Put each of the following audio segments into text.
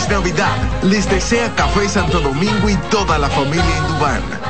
Feliz Navidad. Les desea Café Santo Domingo y toda la familia Indubán.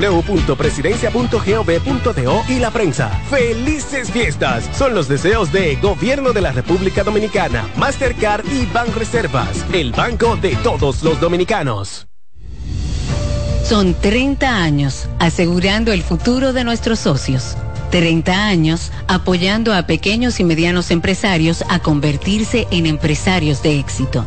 www.presidencia.gov.do y la prensa. ¡Felices fiestas! Son los deseos de Gobierno de la República Dominicana, Mastercard y Banreservas, el banco de todos los dominicanos. Son 30 años asegurando el futuro de nuestros socios. 30 años apoyando a pequeños y medianos empresarios a convertirse en empresarios de éxito.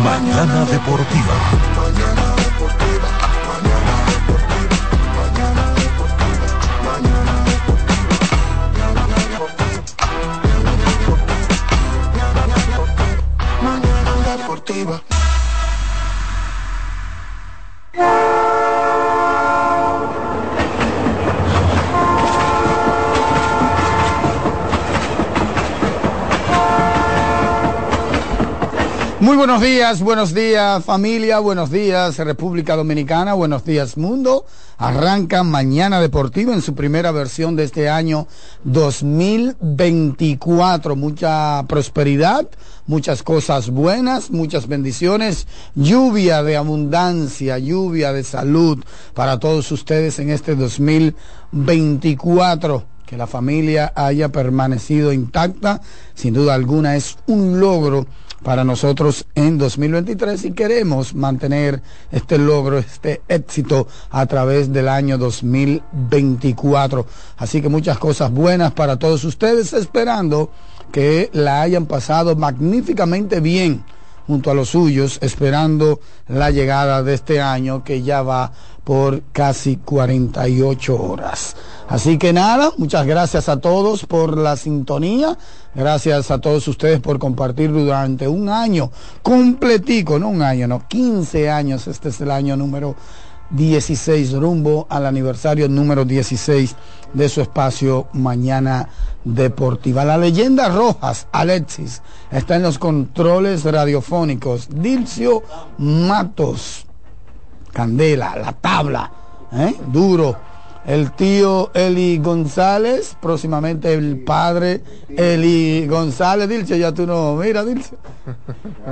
Mañana Deportiva. Muy buenos días, buenos días familia, buenos días República Dominicana, buenos días mundo. Arranca Mañana Deportiva en su primera versión de este año 2024. Mucha prosperidad, muchas cosas buenas, muchas bendiciones, lluvia de abundancia, lluvia de salud para todos ustedes en este 2024 que la familia haya permanecido intacta, sin duda alguna es un logro para nosotros en 2023 y queremos mantener este logro, este éxito a través del año 2024. Así que muchas cosas buenas para todos ustedes, esperando que la hayan pasado magníficamente bien junto a los suyos, esperando la llegada de este año que ya va por casi 48 horas. Así que nada, muchas gracias a todos por la sintonía, gracias a todos ustedes por compartir durante un año completico, no un año, no, 15 años, este es el año número 16, rumbo al aniversario número 16 de su espacio Mañana Deportiva. La leyenda Rojas, Alexis, está en los controles radiofónicos. Dilcio Matos, Candela, la tabla, ¿eh? duro el tío Eli González, próximamente el padre Eli González, Dilce, ya tú no, mira Dilce.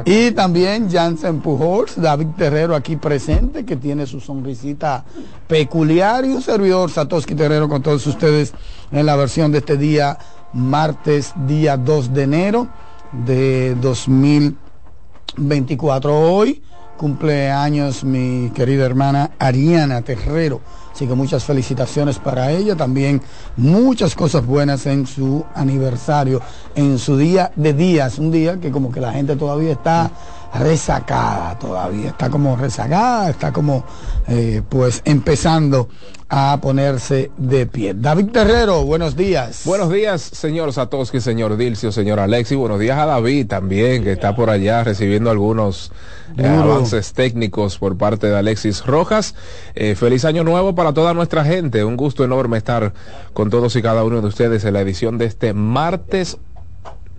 Y también Jansen Pujols, David Terrero aquí presente, que tiene su sonrisita peculiar, y un servidor Satoshi Terrero con todos ustedes en la versión de este día, martes, día 2 de enero de 2024. Hoy cumpleaños mi querida hermana Ariana Terrero. Así que muchas felicitaciones para ella, también muchas cosas buenas en su aniversario, en su día de días, un día que como que la gente todavía está resacada, todavía está como rezagada, está como eh, pues empezando a ponerse de pie. David Terrero, buenos días. Buenos días, señor Satoshi, señor Dilcio, señor Alexi. Buenos días a David también, que está por allá recibiendo algunos eh, avances técnicos por parte de Alexis Rojas. Eh, feliz año nuevo para toda nuestra gente. Un gusto enorme estar con todos y cada uno de ustedes en la edición de este martes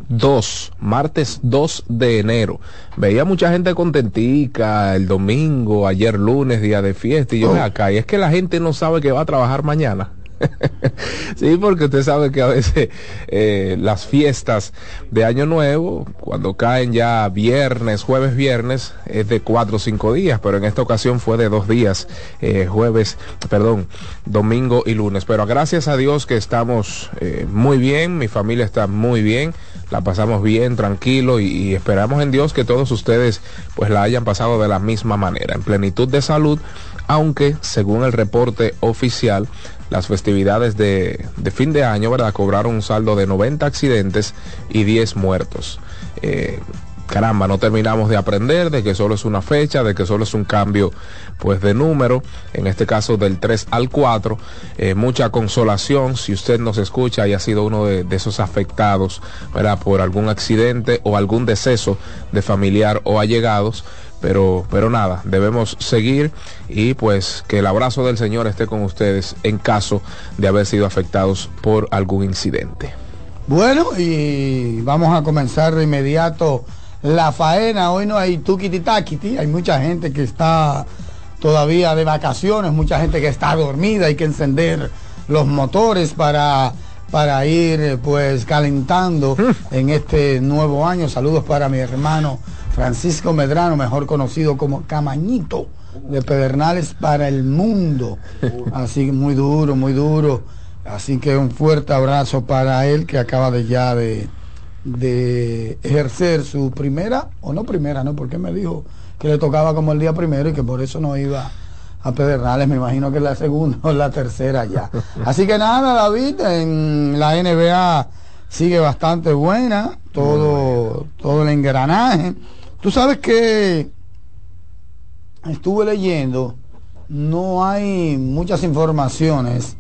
2, martes 2 de enero. Veía mucha gente contentica el domingo, ayer lunes, día de fiesta, y yo oh. acá, y es que la gente no sabe que va a trabajar mañana. sí, porque usted sabe que a veces eh, las fiestas de Año Nuevo, cuando caen ya viernes, jueves, viernes, es de cuatro o cinco días, pero en esta ocasión fue de dos días, eh, jueves, perdón, domingo y lunes. Pero gracias a Dios que estamos eh, muy bien, mi familia está muy bien, la pasamos bien, tranquilo y, esperamos en Dios que todos ustedes pues la hayan pasado de la misma manera, en plenitud de salud, aunque según el reporte oficial, las festividades de, fin de año, ¿verdad? Cobraron un saldo de 90 accidentes y 10 muertos. Eh, caramba, no terminamos de aprender de que solo es una fecha, de que solo es un cambio pues de número, en este caso del 3 al 4, eh, mucha consolación si usted nos escucha y ha sido uno de, de, esos afectados ¿verdad? por algún accidente o algún deceso de familiar o allegados, pero, pero nada, debemos seguir y pues que el abrazo del Señor esté con ustedes en caso de haber sido afectados por algún incidente. Bueno, y vamos a comenzar de inmediato la faena. Hoy no hay tukiti takiti, hay mucha gente que está todavía de vacaciones, mucha gente que está dormida, hay que encender los motores para para ir pues calentando en este nuevo año. Saludos para mi hermano Francisco Medrano, mejor conocido como Camañito de Pedernales para el mundo. Así que muy duro, muy duro. Así que un fuerte abrazo para él que acaba de ya de, de ejercer su primera, o no primera, ¿no? Porque me dijo que le tocaba como el día primero y que por eso no iba a Pedernales, me imagino que la segunda o la tercera ya. Así que nada, David, en la NBA sigue bastante buena, todo, todo el engranaje. Tú sabes que estuve leyendo, no hay muchas informaciones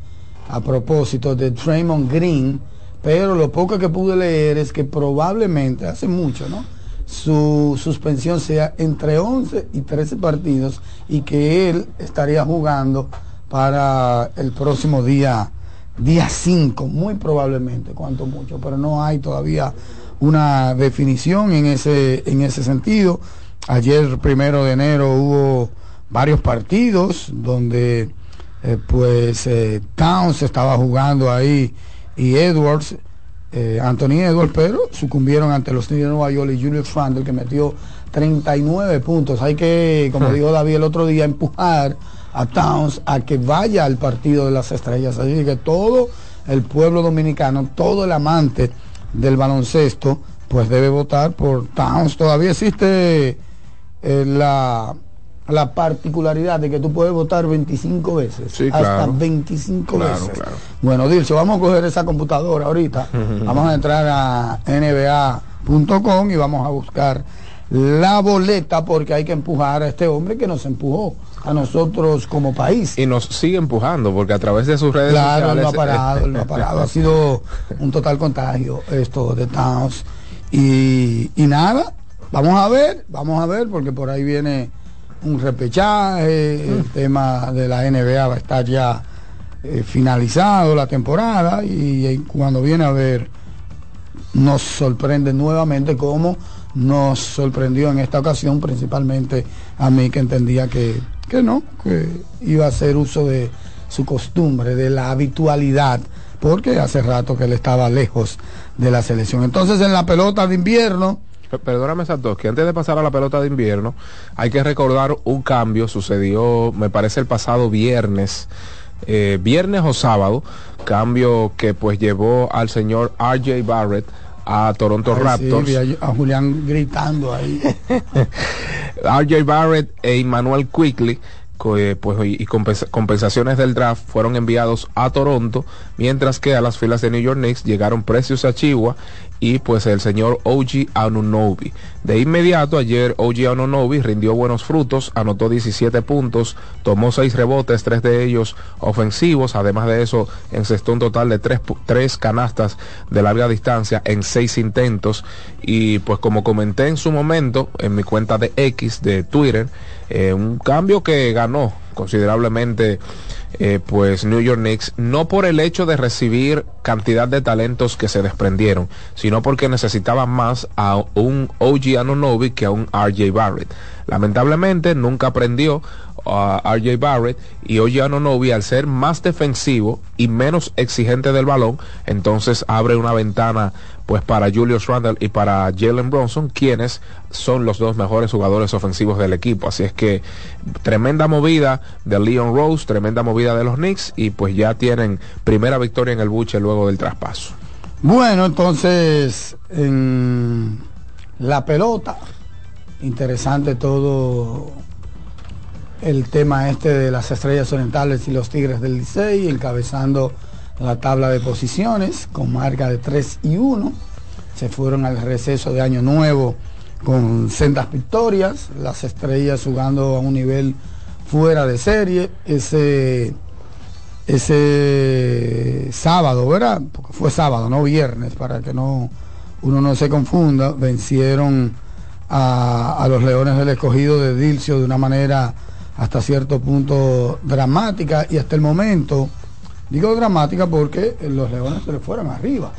a propósito de Draymond Green, pero lo poco que pude leer es que probablemente, hace mucho, ¿no? Su suspensión sea entre 11 y 13 partidos y que él estaría jugando para el próximo día, día 5, muy probablemente, cuanto mucho, pero no hay todavía una definición en ese, en ese sentido. Ayer, primero de enero, hubo varios partidos donde eh, pues eh, Towns estaba jugando ahí y Edwards, eh, Anthony Edwards, pero sucumbieron ante los Knicks de Nueva York y Julius Randle que metió 39 puntos. Hay que, como hmm. dijo David el otro día, empujar a Towns a que vaya al partido de las estrellas. Así que todo el pueblo dominicano, todo el amante del baloncesto, pues debe votar por Towns. Todavía existe eh, la, la, particularidad de que tú puedes votar 25 veces. hasta 25 veces. Bueno, Dilcio, vamos a coger esa computadora ahorita. vamos a entrar a nba.com y vamos a buscar la boleta porque hay que empujar a este hombre que nos empujó a nosotros como país. Y nos sigue empujando, porque a través de sus redes claro, sociales... no ha parado, no ha parado. ha sido un total contagio esto de Towns. Y, y, nada, vamos a ver, vamos a ver, porque por ahí viene un repechaje, el mm. tema de la NBA va a estar ya eh, finalizado la temporada y, y, cuando viene a ver nos sorprende nuevamente cómo nos sorprendió en esta ocasión, principalmente a mí que entendía que que no, que iba a hacer uso de su costumbre, de la habitualidad, porque hace rato que él estaba lejos de la selección. Entonces en la pelota de invierno... Perdóname Santos, que antes de pasar a la pelota de invierno, hay que recordar un cambio, sucedió, me parece, el pasado viernes. Eh, viernes o sábado, cambio que pues llevó al señor RJ Barrett a Toronto Raptors. a Julián gritando ahí. RJ Barrett e Emmanuel Quickly eh, pues, y compensaciones del draft fueron enviados a Toronto, mientras que a las filas de New York Knicks llegaron precios a Chihuahua y pues el señor OG Anunobi. De inmediato ayer OG Anunobi rindió buenos frutos, anotó 17 puntos, tomó 6 rebotes, 3 de ellos ofensivos, además de eso encestó un total de 3, 3 canastas de larga distancia en 6 intentos y pues como comenté en su momento en mi cuenta de X de Twitter, eh, un cambio que ganó considerablemente eh, pues New York Knicks, no por el hecho de recibir cantidad de talentos que se desprendieron, sino porque necesitaban más a un OG Anonobi que a un RJ Barrett. Lamentablemente nunca aprendió a RJ Barrett y OG Anonobi al ser más defensivo y menos exigente del balón, entonces abre una ventana pues para Julius Randle y para Jalen Bronson, quienes son los dos mejores jugadores ofensivos del equipo. Así es que tremenda movida de Leon Rose, tremenda movida de los Knicks y pues ya tienen primera victoria en el buche luego del traspaso. Bueno, entonces en la pelota, interesante todo el tema este de las estrellas orientales y los tigres del Licey, encabezando la tabla de posiciones con marca de 3 y 1. Se fueron al receso de Año Nuevo con sendas victorias, las estrellas jugando a un nivel fuera de serie. Ese, ese sábado, ¿verdad? Porque fue sábado, no viernes, para que no uno no se confunda, vencieron a, a los Leones del Escogido de Dilcio de una manera hasta cierto punto dramática y hasta el momento Digo dramática porque los leones se le fueron arriba.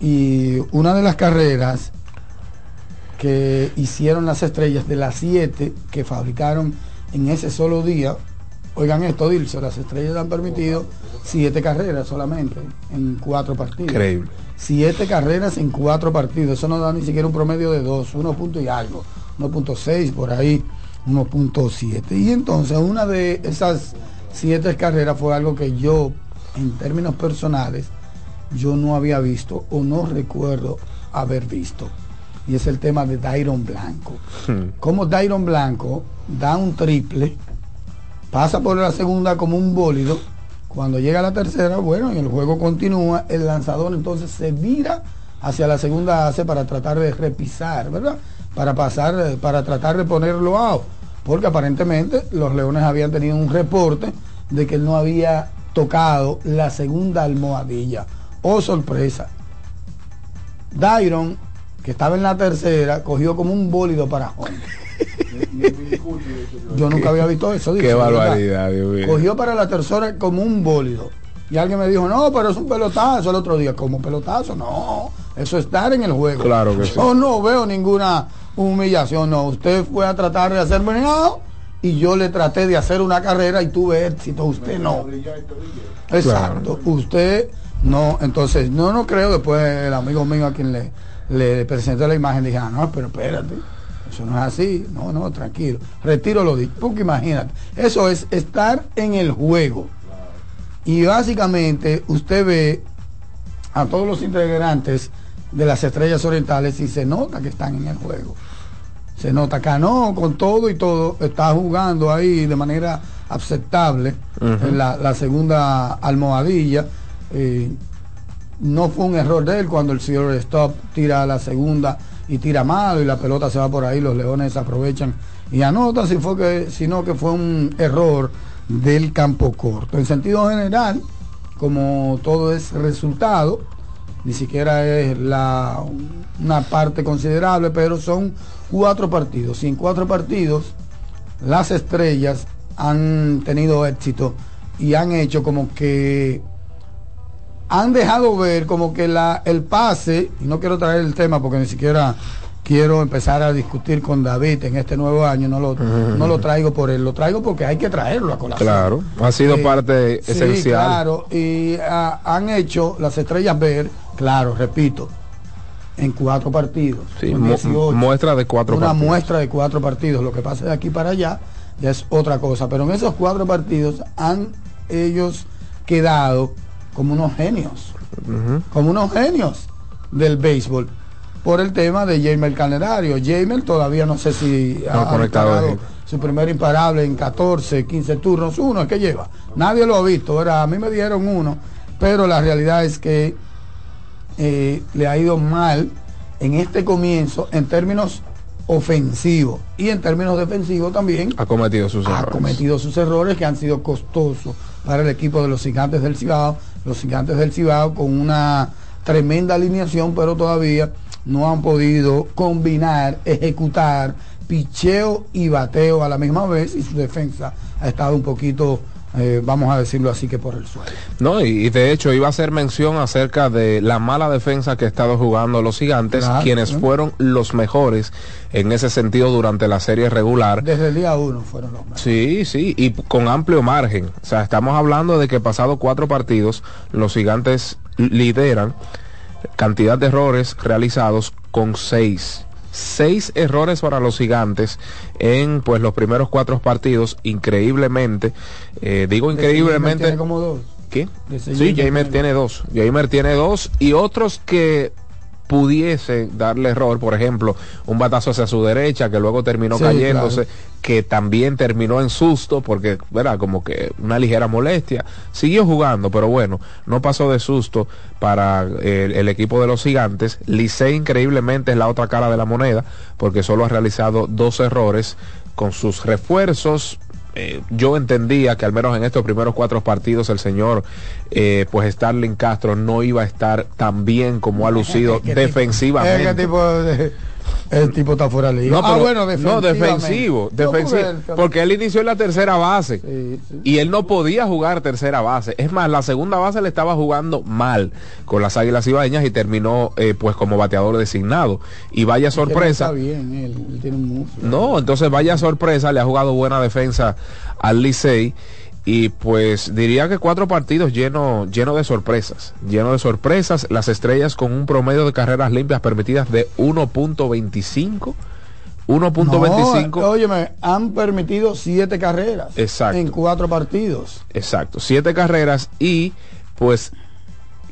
Y una de las carreras que hicieron las estrellas de las siete que fabricaron en ese solo día, oigan esto, Dilso, las estrellas han permitido siete carreras solamente en cuatro partidos. Increíble. Siete carreras en cuatro partidos. Eso no da ni siquiera un promedio de dos, uno punto y algo. 1.6 por ahí, 1.7. Y entonces una de esas siete carreras fue algo que yo en términos personales, yo no había visto o no recuerdo haber visto. Y es el tema de Dairon Blanco. Hmm. Como Dairon Blanco da un triple, pasa por la segunda como un bólido, cuando llega a la tercera, bueno, y el juego continúa, el lanzador entonces se vira hacia la segunda base para tratar de repisar, ¿verdad? Para pasar, para tratar de ponerlo a porque aparentemente los Leones habían tenido un reporte de que él no había tocado la segunda almohadilla. Oh, sorpresa. Dairon, que estaba en la tercera, cogió como un bólido para Yo nunca había visto eso. Qué barbaridad, Cogió para la tercera como un bólido. Y alguien me dijo, no, pero es un pelotazo el otro día. como pelotazo? No, eso es estar en el juego. Claro que Yo no veo ninguna humillación. No, usted fue a tratar de hacerme nada y yo le traté de hacer una carrera y tuve éxito, usted no. Exacto, usted no, entonces no, no creo, después el amigo mío a quien le, le presenté la imagen dije, ah, no, pero espérate, eso no es así, no, no, tranquilo, retiro lo dicho, porque imagínate, eso es estar en el juego. Y básicamente usted ve a todos los integrantes de las estrellas orientales y se nota que están en el juego se nota que no, con todo y todo, está jugando ahí de manera aceptable en la, segunda almohadilla. Eh, no fue un error de él cuando el señor stop tira a la segunda y tira mal y la pelota se va por ahí, los leones aprovechan y anotan, si fue que, sino que fue un error del campo corto. En sentido general, como todo es resultado, ni siquiera es la, una parte considerable, pero son cuatro partidos. Y en cuatro partidos las estrellas han tenido éxito y han hecho como que han dejado ver como que la, el pase, y no quiero traer el tema porque ni siquiera quiero empezar a discutir con David en este nuevo año, no lo, no lo traigo por él, lo traigo porque hay que traerlo a colación. Claro, ha sido eh, parte esencial. Claro, y ah, han hecho las estrellas ver, claro, repito, en cuatro partidos. muestra de cuatro una muestra de cuatro partidos. Lo que pasa de aquí para allá ya es otra cosa. Pero en esos cuatro partidos han ellos quedado como unos genios. Como unos genios del béisbol. Por el tema de Jamer Canelario. Jamer todavía no sé si ha conectado su primer imparable en 14, 15 turnos. Uno es que lleva. Nadie lo ha visto. A mí me dieron uno. Pero la realidad es que eh, le ha ido mal en este comienzo en términos ofensivos y en términos defensivos también ha cometido sus errores. cometido sus errores que han sido costosos para el equipo de los gigantes del Cibao, los gigantes del Cibao con una tremenda alineación, pero todavía no han podido combinar, ejecutar picheo y bateo a la misma vez y su defensa ha estado un poquito eh, vamos a decirlo así que por el suelo. No, y, de hecho iba a hacer mención acerca de la mala defensa que ha estado jugando los gigantes, quienes fueron los mejores en ese sentido durante la serie regular. Desde el día uno fueron los mejores. Sí, sí, y con amplio margen. O sea, estamos hablando de que pasado cuatro partidos, los gigantes lideran cantidad de errores realizados con seis seis errores para los gigantes en pues los primeros cuatro partidos increíblemente. Eh, digo increíblemente tiene como dos. ¿qué? sí Jamer tiene dos. Jamer tiene dos y otros que pudiese darle error, por ejemplo, un batazo hacia su derecha que luego terminó cayéndose, que también terminó en susto porque, ¿verdad? Como que una ligera molestia. Siguió jugando, pero bueno, no pasó de susto para el, el equipo de los gigantes. Licey increíblemente es la otra cara de la moneda porque solo ha realizado dos errores con sus refuerzos eh, yo entendía que al menos en estos primeros cuatro partidos el señor eh, pues Starling Castro no iba a estar tan bien como ha lucido defensivamente. El tipo está fuera de No, ah, bueno, no, defensivo. defensivo porque él inició en la tercera base y él no podía jugar tercera base. Es más, la segunda base le estaba jugando mal con las Águilas Ibaeñas y terminó eh, pues como bateador designado. Y vaya sorpresa. no, entonces vaya sorpresa, le ha jugado buena defensa al Licey y pues diría que cuatro partidos llenos lleno de sorpresas, lleno de sorpresas, las estrellas con un promedio de carreras limpias permitidas de 1.25. 1.25. No, óyeme, han permitido siete carreras Exacto. en cuatro partidos. Exacto, siete carreras y pues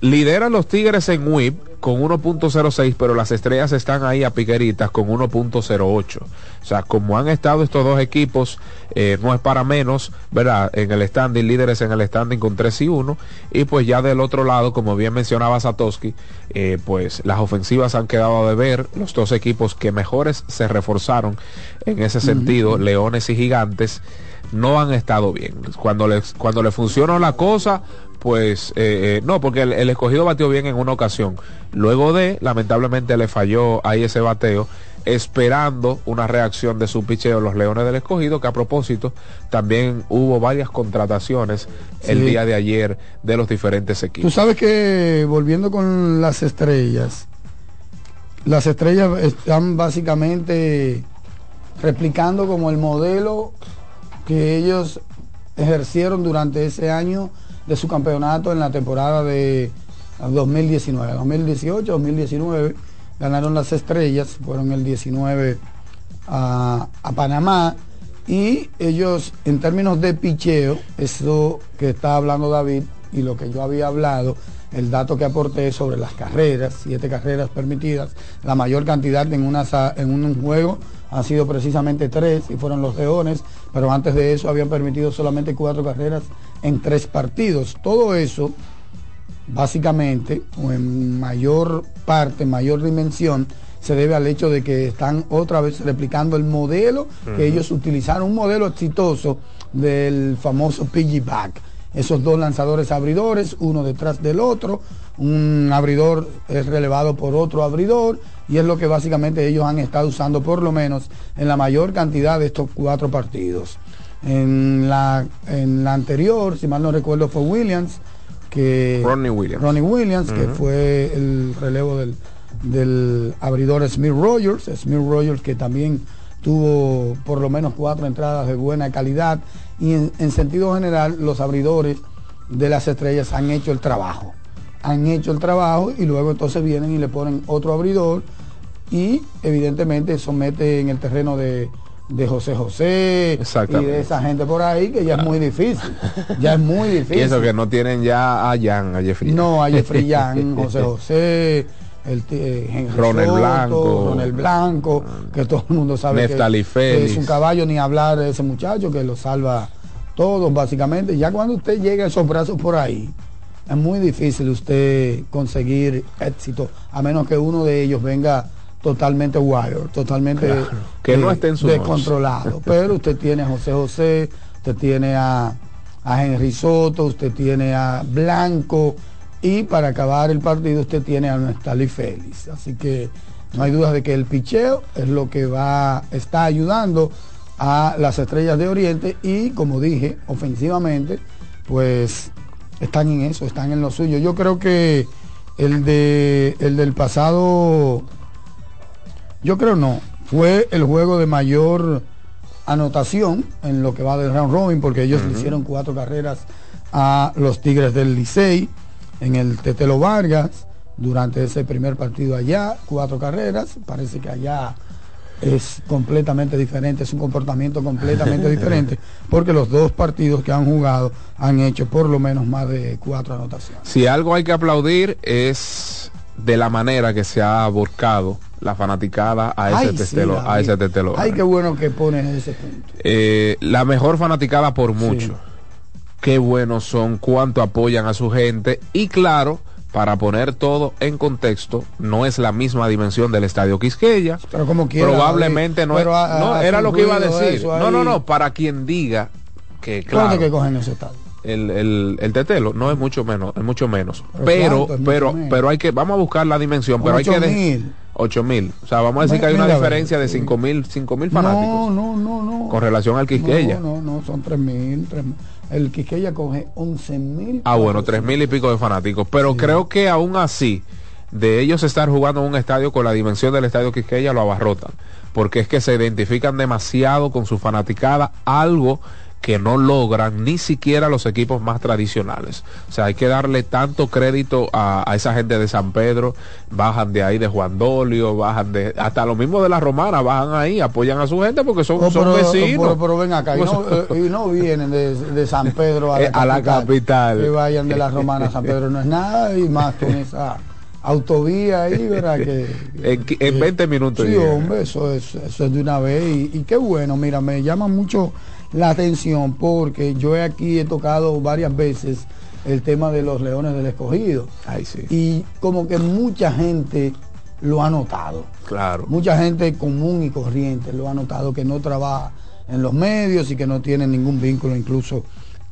lideran los Tigres en WIP con 1.06, pero las estrellas están ahí a piqueritas con 1.08. O sea, como han estado estos dos equipos, eh, no es para menos, ¿verdad? En el standing, líderes en el standing con 3 y 1. Y pues ya del otro lado, como bien mencionaba Satoshi, eh, pues las ofensivas han quedado de ver. Los dos equipos que mejores se reforzaron en ese sentido, Leones y Gigantes, no han estado bien. Cuando les, cuando le funcionó la cosa, pues eh, eh, no, porque el, escogido batió bien en una ocasión. Luego de, lamentablemente le falló ahí ese bateo, esperando una reacción de su picheo los Leones del Escogido, que a propósito también hubo varias contrataciones el día de ayer de los diferentes equipos. Tú sabes que volviendo con las estrellas, las estrellas están básicamente replicando como el modelo que ellos ejercieron durante ese año de su campeonato en la temporada de 2019. 2018, 2019 ganaron las estrellas, fueron el 19 a, Panamá y ellos en términos de picheo, eso que está hablando David y lo que yo había hablado, el dato que aporté sobre las carreras, siete carreras permitidas, la mayor cantidad en, una, en un juego han sido precisamente tres y fueron los Leones, pero antes de eso habían permitido solamente cuatro carreras en tres partidos. Todo eso, básicamente, o en mayor parte, mayor dimensión, se debe al hecho de que están otra vez replicando el modelo que ellos utilizaron, un modelo exitoso del famoso piggyback. Esos dos lanzadores abridores, uno detrás del otro, un abridor es relevado por otro abridor y es lo que básicamente ellos han estado usando por lo menos en la mayor cantidad de estos cuatro partidos. En la, en la anterior, si mal no recuerdo, fue Williams, que Ronnie Williams, Ronnie Williams que fue el relevo del, del abridor Smith Rogers, Smith Rogers que también tuvo por lo menos cuatro entradas de buena calidad. Y en sentido general los abridores de las estrellas han hecho el trabajo. Han hecho el trabajo y luego entonces vienen y le ponen otro abridor y evidentemente somete en el terreno de, José José y de esa gente por ahí que ya es muy difícil. Ya es muy difícil. Y eso que no tienen ya a Jan, a Jeffrey. No, a Jeffrey Jan, José José, el eh, Ronel Blanco, Ronel Blanco, que todo el mundo sabe que, es un caballo ni hablar de ese muchacho que lo salva todos básicamente. Ya cuando usted llega a esos brazos por ahí, es muy difícil usted conseguir éxito, a menos que uno de ellos venga totalmente wild, totalmente que no esté en su descontrolado. Pero usted tiene a José José, usted tiene a, a Henry Soto, usted tiene a Blanco y para acabar el partido usted tiene a Nestali Félix. Así que no hay duda de que el picheo es lo que va, está ayudando a las Estrellas de Oriente y como dije, ofensivamente, pues están en eso, están en lo suyo. Yo creo que el de el del pasado yo creo no, fue el juego de mayor anotación en lo que va del round robin porque ellos le hicieron cuatro carreras a los Tigres del Licey en el Tetelo Vargas durante ese primer partido allá, cuatro carreras, parece que allá es completamente diferente, es un comportamiento completamente diferente, porque los dos partidos que han jugado han hecho por lo menos más de cuatro anotaciones. Si algo hay que aplaudir es de la manera que se ha volcado la fanaticada a ese Ay, sí, a ese tetelo. Ay, qué bueno que pones ese punto. Eh, la mejor fanaticada por mucho. Qué buenos son, cuánto apoyan a su gente y claro, para poner todo en contexto, no es la misma dimensión del Estadio Quisqueya. Pero como quiera, Probablemente no es. ha- no, era lo que iba a decir. eso No, no, no, para quien diga que Claro. claro, que cogen ese estadio. El, el, el tetelo no es mucho menos, es mucho menos. Pero Pero, pero, menos. pero hay que, vamos a buscar la dimensión, pero hay que de- 8.000. 8 mil. O sea, vamos a decir que hay una diferencia de sí. 5 mil, 5 mil fanáticos No, no, no, no. con relación al Quisqueya. No, no, no, son 3.000. 3.000. El Quisqueya coge 11.000. Ah, bueno, tres mil y pico de fanáticos. Pero creo que aún así, de ellos estar jugando en un estadio con la dimensión del estadio Quisqueya, lo abarrotan. Porque es que se identifican demasiado con su fanaticada, algo que no logran ni siquiera los equipos más tradicionales. O sea, hay que darle tanto crédito a, a esa gente de San Pedro, bajan de ahí de Juan Dolio, bajan de, hasta lo mismo de la Romana, bajan ahí, apoyan a su gente porque son, Oh, son pero, vecinos. pero- pero ven acá, y no, eh, y no vienen de, de San Pedro a la, Eh, a la capital. Que vayan de la Romana a San Pedro no es nada, y más con esa autovía ahí, ¿verdad? Que, En, en 20 minutos. Sí, hombre, eso es, eso es de una vez. Y, y qué bueno, mira, me llama mucho la atención porque yo aquí he tocado varias veces el tema de los leones del escogido. Ay, sí. Y como que mucha gente lo ha notado. Claro. Mucha gente común y corriente lo ha notado que no trabaja en los medios y que no tiene ningún vínculo incluso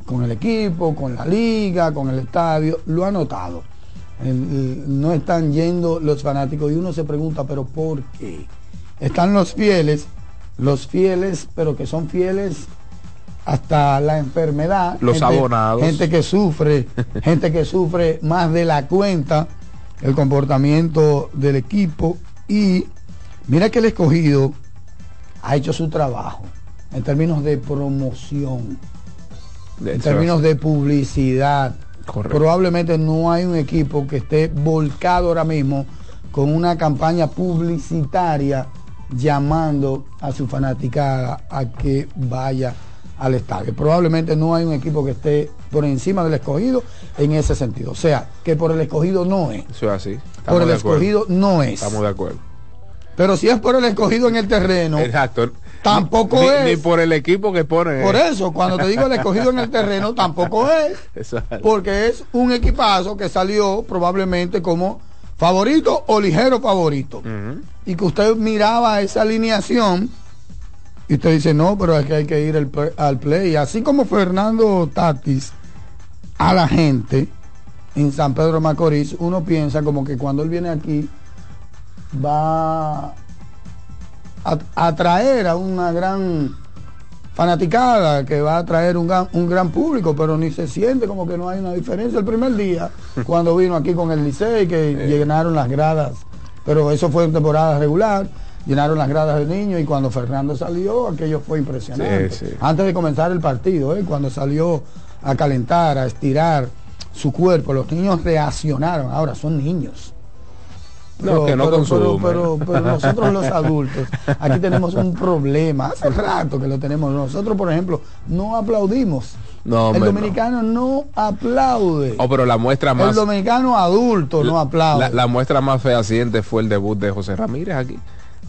con el equipo, con la liga, con el estadio, lo ha notado. No están yendo los fanáticos y uno se pregunta, pero ¿por qué? Están los fieles, los fieles, pero que son fieles hasta la enfermedad. Los abonados. Gente que sufre, gente que sufre más de la cuenta el comportamiento del equipo y mira que el escogido ha hecho su trabajo en términos de promoción, en términos de publicidad. Correcto. Probablemente no hay un equipo que esté volcado ahora mismo con una campaña publicitaria llamando a su fanaticada a que vaya al estadio. Probablemente no hay un equipo que esté por encima del escogido en ese sentido. O sea, que por el escogido no es. Eso es así. Estamos por el de escogido no es. Estamos de acuerdo. Pero si es por el escogido en el terreno, Exacto. Tampoco ni, es. Ni por el equipo que pone. por eso, cuando te digo el escogido en el terreno, tampoco es. Exacto. Porque es un equipazo que salió probablemente como favorito o ligero favorito. Y que usted miraba esa alineación y usted dice, no, pero es que hay que ir al, pl- al play. Así como Fernando Tatis a la gente en San Pedro Macorís, uno piensa como que cuando él viene aquí va a atraer a una gran fanaticada que va a atraer un gran, un gran público, pero ni se siente como que no hay una diferencia. El primer día, cuando vino aquí con el Licey, que llenaron las gradas, pero eso fue en temporada regular, llenaron las gradas de niños y cuando Fernando salió, aquello fue impresionante. Sí, sí. Antes de comenzar el partido, ¿eh? cuando salió a calentar, a estirar su cuerpo, los niños reaccionaron, ahora son niños. No, que no pero, pero, pero nosotros los adultos, aquí tenemos un problema, hace rato que lo tenemos. Nosotros, por ejemplo, no aplaudimos. No, el hombre, dominicano no, aplaude. Oh, pero la muestra el más. dominicano adulto no aplaude. La, la muestra más fehaciente fue el debut de José Ramírez aquí.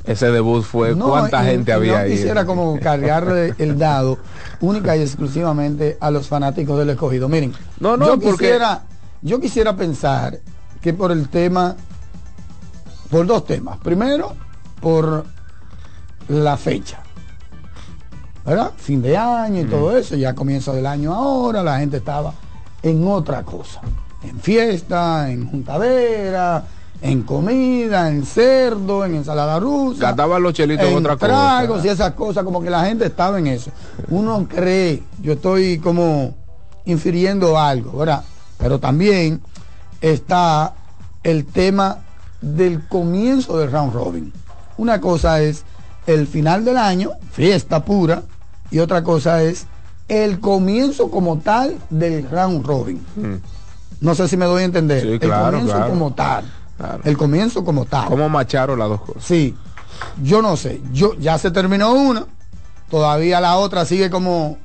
Ese debut fue No, cuánta y- gente y había no ahí. quisiera como cargarle el dado única y exclusivamente a los fanáticos del escogido. Miren, No, no, yo porque- quisiera, yo quisiera pensar que por el tema, por dos temas. Primero, por la fecha. ¿Verdad? Fin de año y todo eso, ya comienzo del año ahora, la gente estaba en otra cosa, en fiesta, en juntadera, en comida, en cerdo, en ensalada rusa. Gastaban los chelitos en otra tragos y esas cosas, como que la gente estaba en eso. Uno cree, yo estoy como infiriendo algo, ¿verdad? Pero también está el tema del comienzo del round robin. Una cosa es el final del año, fiesta pura, y otra cosa es el comienzo como tal del round robin. Mm. No sé si me doy a entender. el comienzo como tal. El comienzo como tal. ¿Cómo macharon las dos cosas? Sí. Yo no sé. Yo ya se terminó una. Todavía la otra sigue como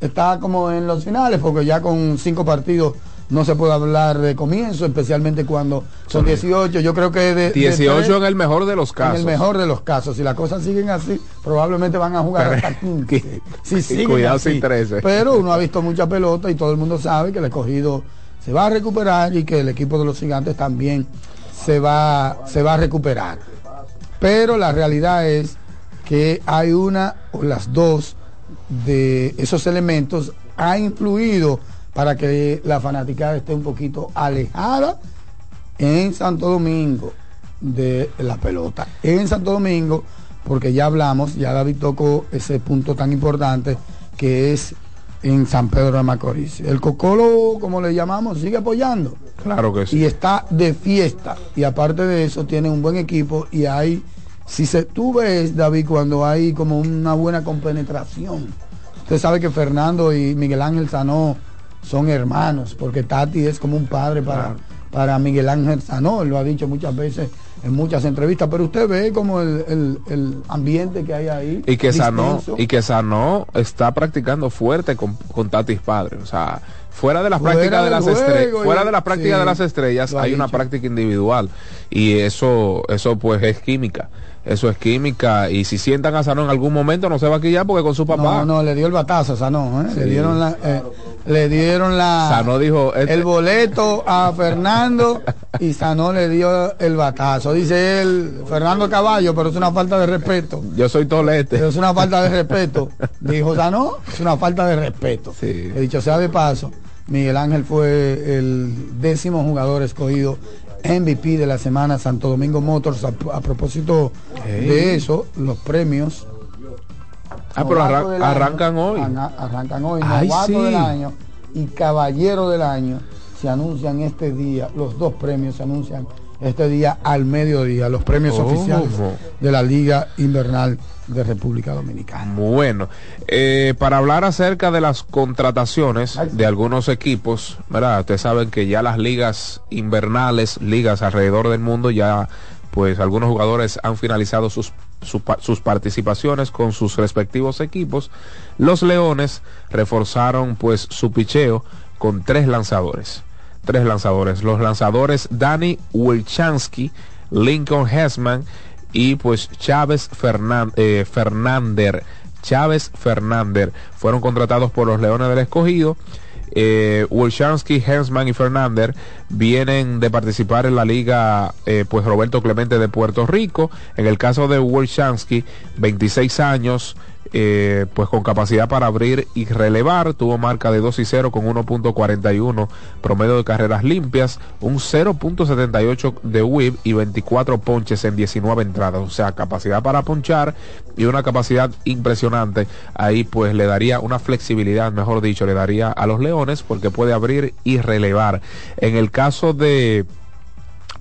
está como en los finales porque ya con cinco partidos no se puede hablar de comienzo, especialmente cuando son 18. Yo creo que de, 18 en el mejor de los casos. En el mejor de los casos. Si las cosas siguen así, probablemente van a jugar hasta 15. Si Cuidado sin 13. Pero uno ha visto mucha pelota y todo el mundo sabe que el escogido se va a recuperar y que el equipo de los gigantes también se va, se va a recuperar. Pero la realidad es que hay una o las dos de esos elementos ha influido para que la fanaticada esté un poquito alejada en Santo Domingo de la pelota. En Santo Domingo, porque ya hablamos, ya David tocó ese punto tan importante que es en San Pedro de Macorís. El Cocolo, como le llamamos, sigue apoyando. Claro que sí. Y está de fiesta. Y aparte de eso, tiene un buen equipo y hay, si se, tú ves, David, cuando hay como una buena compenetración. Usted sabe que Fernando y Miguel Ángel Sanó son hermanos, porque Tati es como un padre para, para Miguel Ángel Sanó, lo ha dicho muchas veces en muchas entrevistas, pero usted ve como el, el, ambiente que hay ahí. Y que Sanó, y que Sanó está practicando fuerte con, con Tatis padre, o sea, fuera de las prácticas de las estrellas, fuera de las prácticas de las estrellas hay una práctica individual y eso eso pues es química eso es química. Y si sientan a Sanó en algún momento no se va a quillar porque con su papá. No no le dio el batazo a Sanó ¿eh? le dieron la eh, le dieron la Sanó dijo este el boleto a Fernando y Sanó le dio el batazo dice él Fernando Caballo pero es una falta de respeto yo soy tolete. Pero es una falta de respeto. Dijo Sanó es una falta de respeto he dicho sea de paso Miguel Ángel fue el décimo jugador escogido MVP de la semana Santo Domingo Motors. A, propósito de eso, los premios. Ah, pero arrancan hoy. arrancan hoy. novato del año y caballero del año se anuncian este día. Los dos premios se anuncian este día al mediodía. Los premios oh. oficiales de la Liga Invernal de República Dominicana. Bueno, eh, para hablar acerca de las contrataciones de algunos equipos, ¿verdad? Ustedes saben que ya las ligas invernales, ligas alrededor del mundo, ya pues algunos jugadores han finalizado sus, sus participaciones con sus respectivos equipos. Los Leones reforzaron pues su picheo con tres lanzadores. Tres lanzadores. Los lanzadores Danny Wilchansky, Lincoln Hessman y pues Chávez eh, Fernández, Chávez Fernández fueron contratados por los Leones del Escogido. Eh, Hensman y Fernández vienen de participar en la liga eh, pues Roberto Clemente de Puerto Rico. En el caso de Wolshansky, 26 años, eh, pues con capacidad para abrir y relevar, tuvo marca de 2 y 0 con 1.41 promedio de carreras limpias, un 0.78 de whip y 24 ponches en 19 entradas, o sea, capacidad para ponchar y una capacidad impresionante, ahí pues le daría una flexibilidad, mejor dicho, le daría a los Leones porque puede abrir y relevar. En el caso de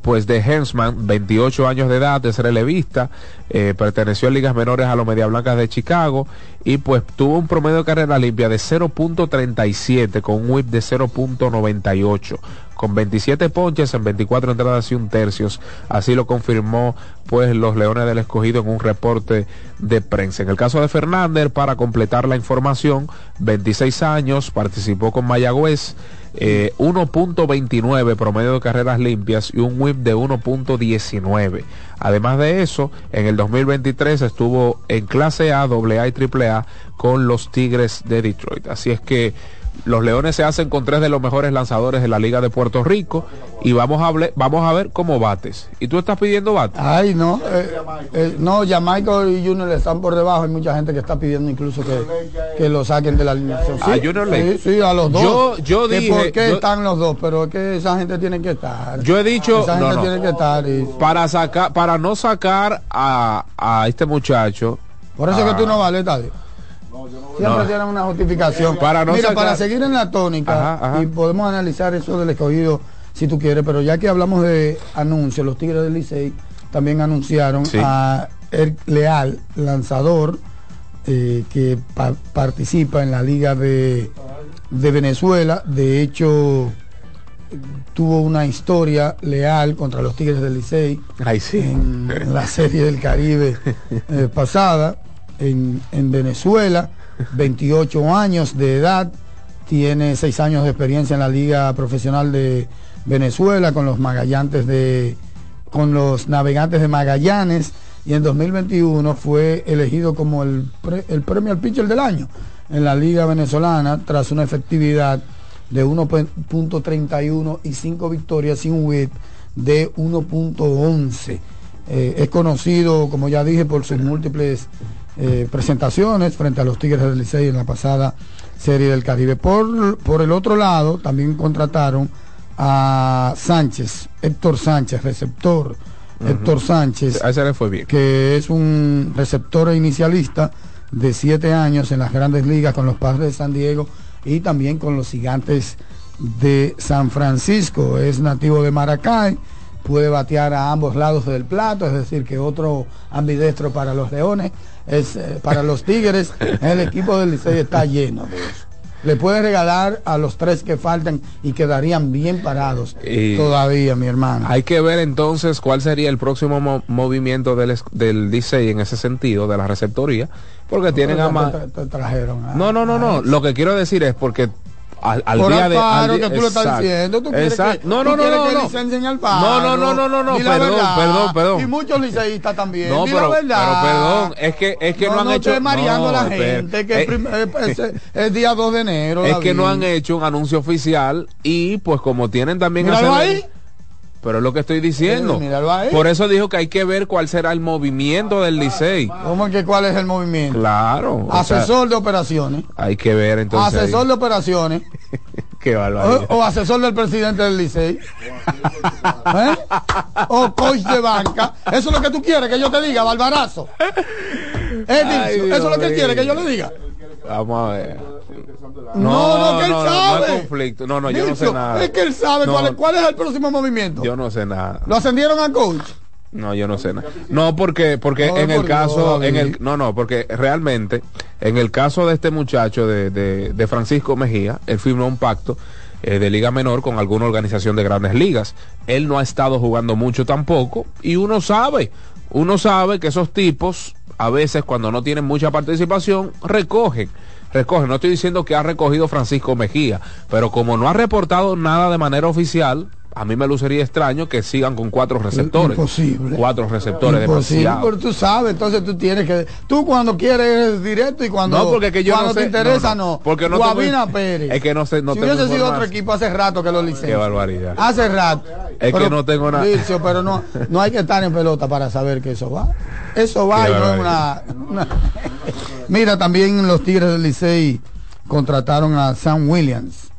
pues de Hensman, 28 años de edad, es relevista, eh, perteneció a ligas menores a los Media Blancas de Chicago y pues tuvo un promedio de carrera limpia de 0.37 con un whip de 0.98 con 27 ponches en 24 entradas y un tercios. Así lo confirmó pues los Leones del Escogido en un reporte de prensa. En el caso de Fernández, para completar la información, 26 años, participó con Mayagüez. 1.29 eh, promedio de carreras limpias y un whip de 1.19. Además de eso, en el 2023 estuvo en clase A, AA y AAA con los Tigres de Detroit. Así es que Los Leones se hacen con tres de los mejores lanzadores de la Liga de Puerto Rico y vamos a, vamos a ver cómo bates. ¿Y tú estás pidiendo bates? Ay, no. Eh, eh, no, Jamaica y Junior están por debajo. Hay mucha gente que está pidiendo incluso que, que lo saquen de la alineación. Sí, a Junior sí, sí, a los dos. Yo, yo dije... ¿Por qué están los dos? Pero es que esa gente tiene que estar. Yo he dicho... Esa gente tiene que estar. Para, sacar, para no sacar a, a este muchacho... Por eso es que tú no vales, Tadio. Siempre tienen una justificación. Para Mira, para seguir en la tónica, y podemos analizar eso del escogido si tú quieres, pero ya que hablamos de anuncios, los Tigres del Licey también anunciaron a El Leal, lanzador, eh, que participa en la Liga de, de Venezuela. De hecho, tuvo una historia leal contra los Tigres del Licey en, la serie del Caribe eh, pasada en, en, Venezuela, 28 años de edad, tiene 6 años de experiencia en la Liga Profesional de Venezuela con los Magallantes de con los navegantes de Magallanes y en 2021 fue elegido como el, el premio al pitcher del año en la Liga Venezolana tras una efectividad de 1.31 y 5 victorias sin whip de 1.11. Eh, es conocido, como ya dije, por sus múltiples eh, presentaciones frente a los Tigres del Licey en la pasada Serie del Caribe. Por, por el otro lado, también contrataron a Sánchez, Héctor Sánchez, receptor. Héctor Sánchez, fue bien. que es un receptor inicialista de siete años en las grandes ligas con los padres de San Diego y también con los gigantes de San Francisco. Es nativo de Maracay, puede batear a ambos lados del plato, es decir, que otro ambidestro para los leones, es eh, para los tigres, el equipo del Licey está lleno de eso. Le puede regalar a los tres que faltan y quedarían bien parados todavía, mi hermano. Hay que ver entonces cuál sería el próximo movimiento del, del Licey en ese sentido, de la receptoría, porque tienen a más... No, no, no, no. Lo que quiero decir es porque al, al día de al que tú lo estás diciendo tú quieres que, no no no no no. licencien al no no no no no no perdón perdón perdón. y muchos liceístas también. No pero, pero perdón es que es que no, no han hecho mareando a la gente que es, día 2 de enero es que no han hecho un anuncio oficial y pues como tienen también Míralo ahí pero es lo que estoy diciendo. Por eso dijo que hay que ver cuál será el movimiento del Licey. ¿Cómo que cuál es el movimiento? Claro. Asesor de operaciones. Hay que ver entonces. Asesor de operaciones. Qué barbaridad. O, asesor del presidente del Licey. ¿Eh? O coach de banca. Eso es lo que tú quieres que yo te diga, Barbarazo. eso es lo que él quiere que yo le diga. Vamos a ver. No, no, que él sabe. No, conflicto. No, no, yo no sé nada. Es que él sabe cuál, es, el próximo movimiento. Yo no sé nada. ¿Lo ascendieron a coach? No, yo no sé nada. No, porque, porque en el caso, en el, no, no, porque realmente, en el caso de este muchacho de, de, Francisco Mejía, él firmó un pacto eh, de liga menor con alguna organización de grandes ligas. Él no ha estado jugando mucho tampoco y uno sabe, uno sabe que esos tipos a veces cuando no tienen mucha participación recogen recoge. No estoy diciendo que ha recogido Francisco Mejía, pero como no ha reportado nada de manera oficial, a mí me lucería extraño que sigan con cuatro receptores. Imposible. Cuatro receptores Imposible, pero tú sabes, entonces tú tienes que tú cuando quieres directo y cuando no, porque que yo cuando no te interesa no, Porque no Guavina Pérez. Es que no sé, no si hubiese sido otro equipo hace rato que lo licencia. Qué barbaridad. Hace rato. Es que no tengo nada. pero no no hay que estar en pelota para saber que eso va. Eso va y no es una, una... Mira, también los Tigres del Licey contrataron a Sam Williams,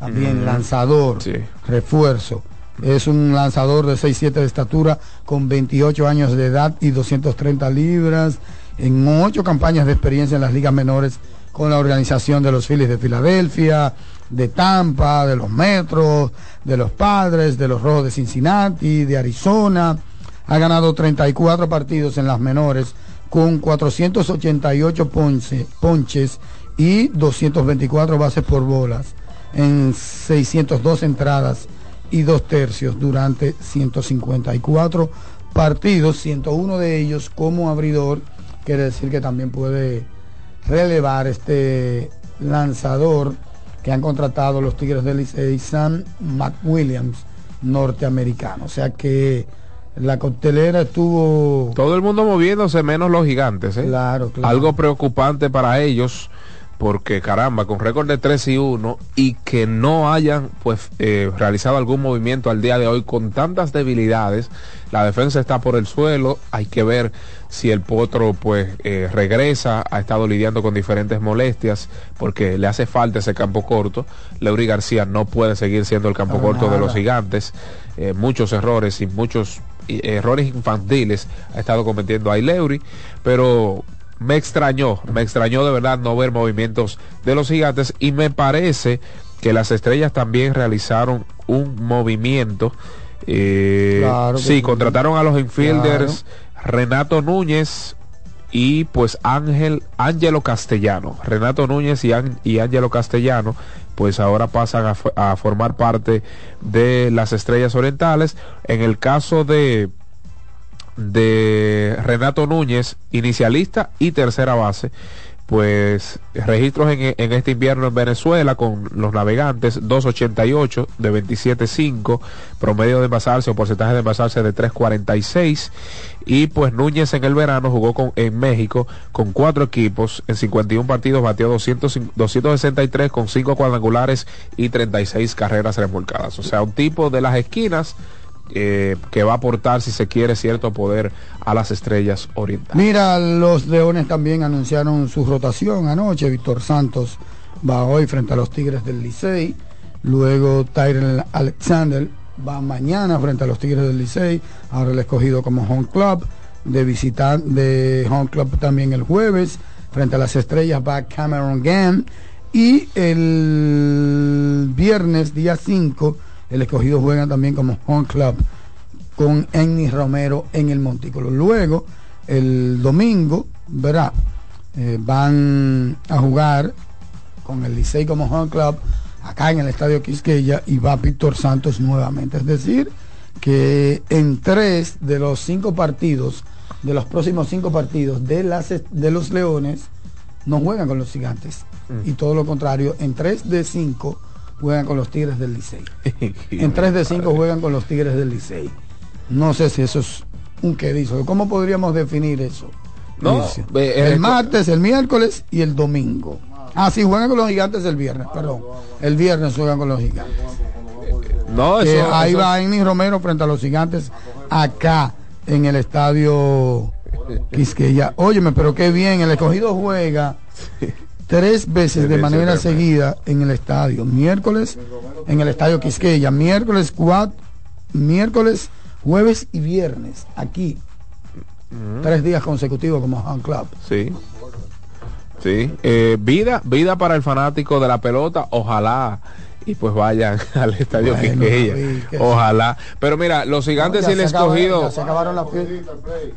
también lanzador, refuerzo. Es un lanzador de 6-7 de estatura con 28 años de edad y 230 libras, en ocho campañas de experiencia en las ligas menores con la organización de los Phillies de Filadelfia, de Tampa, de los Metros, de los Padres, de los Rojos de Cincinnati, de Arizona. Ha ganado 34 partidos en las menores con 488 ponches y 224 bases por bolas en 602 entradas y dos tercios durante 154 partidos, 101 de ellos como abridor, quiere decir que también puede relevar este lanzador que han contratado los Tigres del Licey, Sam McWilliams, norteamericano. O sea que la coctelera estuvo... Todo el mundo moviéndose menos los gigantes, ¿eh? Claro, claro. Algo preocupante para ellos porque caramba, con récord de 3 y 1 y que no hayan pues eh, realizado algún movimiento al día de hoy con tantas debilidades, la defensa está por el suelo, hay que ver si el potro pues eh, regresa, ha estado lidiando con diferentes molestias porque le hace falta ese campo corto, Leury García no puede seguir siendo el campo corto de los gigantes, eh, muchos errores y muchos errores infantiles ha estado cometiendo ahí Leury, pero me extrañó, me extrañó de verdad no ver movimientos de los gigantes y me parece que las estrellas también realizaron un movimiento. Eh, sí, contrataron a los infielders Renato Núñez y pues Ángel Ángelo Castellano. Renato Núñez y, Ángelo Castellano pues ahora pasan a, a formar parte de las estrellas orientales. En el caso de de Renato Núñez, inicialista y tercera base. Pues registros en, este invierno en Venezuela con los navegantes 2.88 de 27.5, promedio de envasarse o porcentaje de envasarse de 3.46 y pues Núñez en el verano jugó con, en México con cuatro equipos en 51 partidos, batió 200, 263 con 5 cuadrangulares y 36 carreras remolcadas. O sea, un tipo de las esquinas eh, que va a aportar, si se quiere, cierto poder a las estrellas orientales. Mira, los Leones también anunciaron su rotación anoche. Víctor Santos va hoy frente a los Tigres del Licey. Luego Tyrell Alexander va mañana frente a los Tigres del Licey. Ahora el escogido como home club. De visitar de home club también el jueves. Frente a las estrellas va Cameron Gann. Y el viernes, día 5 el escogido juega también como home club con Enny Romero en el Montículo. Luego, el domingo, verá, eh, van a jugar con el Licey como home club acá en el Estadio Quisqueya y va Víctor Santos nuevamente. Es decir, que en tres de los cinco partidos, de los próximos cinco partidos de, las, de los Leones, no juegan con los gigantes. Mm. Y todo lo contrario, en tres de cinco juegan con los Tigres del Licey. en 3 de 5 juegan con los Tigres del Licey. No sé si eso es un querizo. ¿Cómo podríamos definir eso? No, el martes, el miércoles y el domingo. Ah, sí, juegan con los gigantes el viernes, perdón. El viernes juegan con los gigantes. No, eso, ahí va Amy Romero frente a los gigantes acá en el estadio Quisqueya. Óyeme, pero qué bien, el escogido juega tres veces de manera seguida en el estadio. Miércoles en el estadio Quisqueya, miércoles cuatro, miércoles, jueves y viernes aquí. Tres días consecutivos como Han Club. Sí. Sí. Eh, vida, vida para el fanático de la pelota. Ojalá y pues vayan al estadio Quisqueya. Ojalá. Pero mira, los gigantes y el escogido.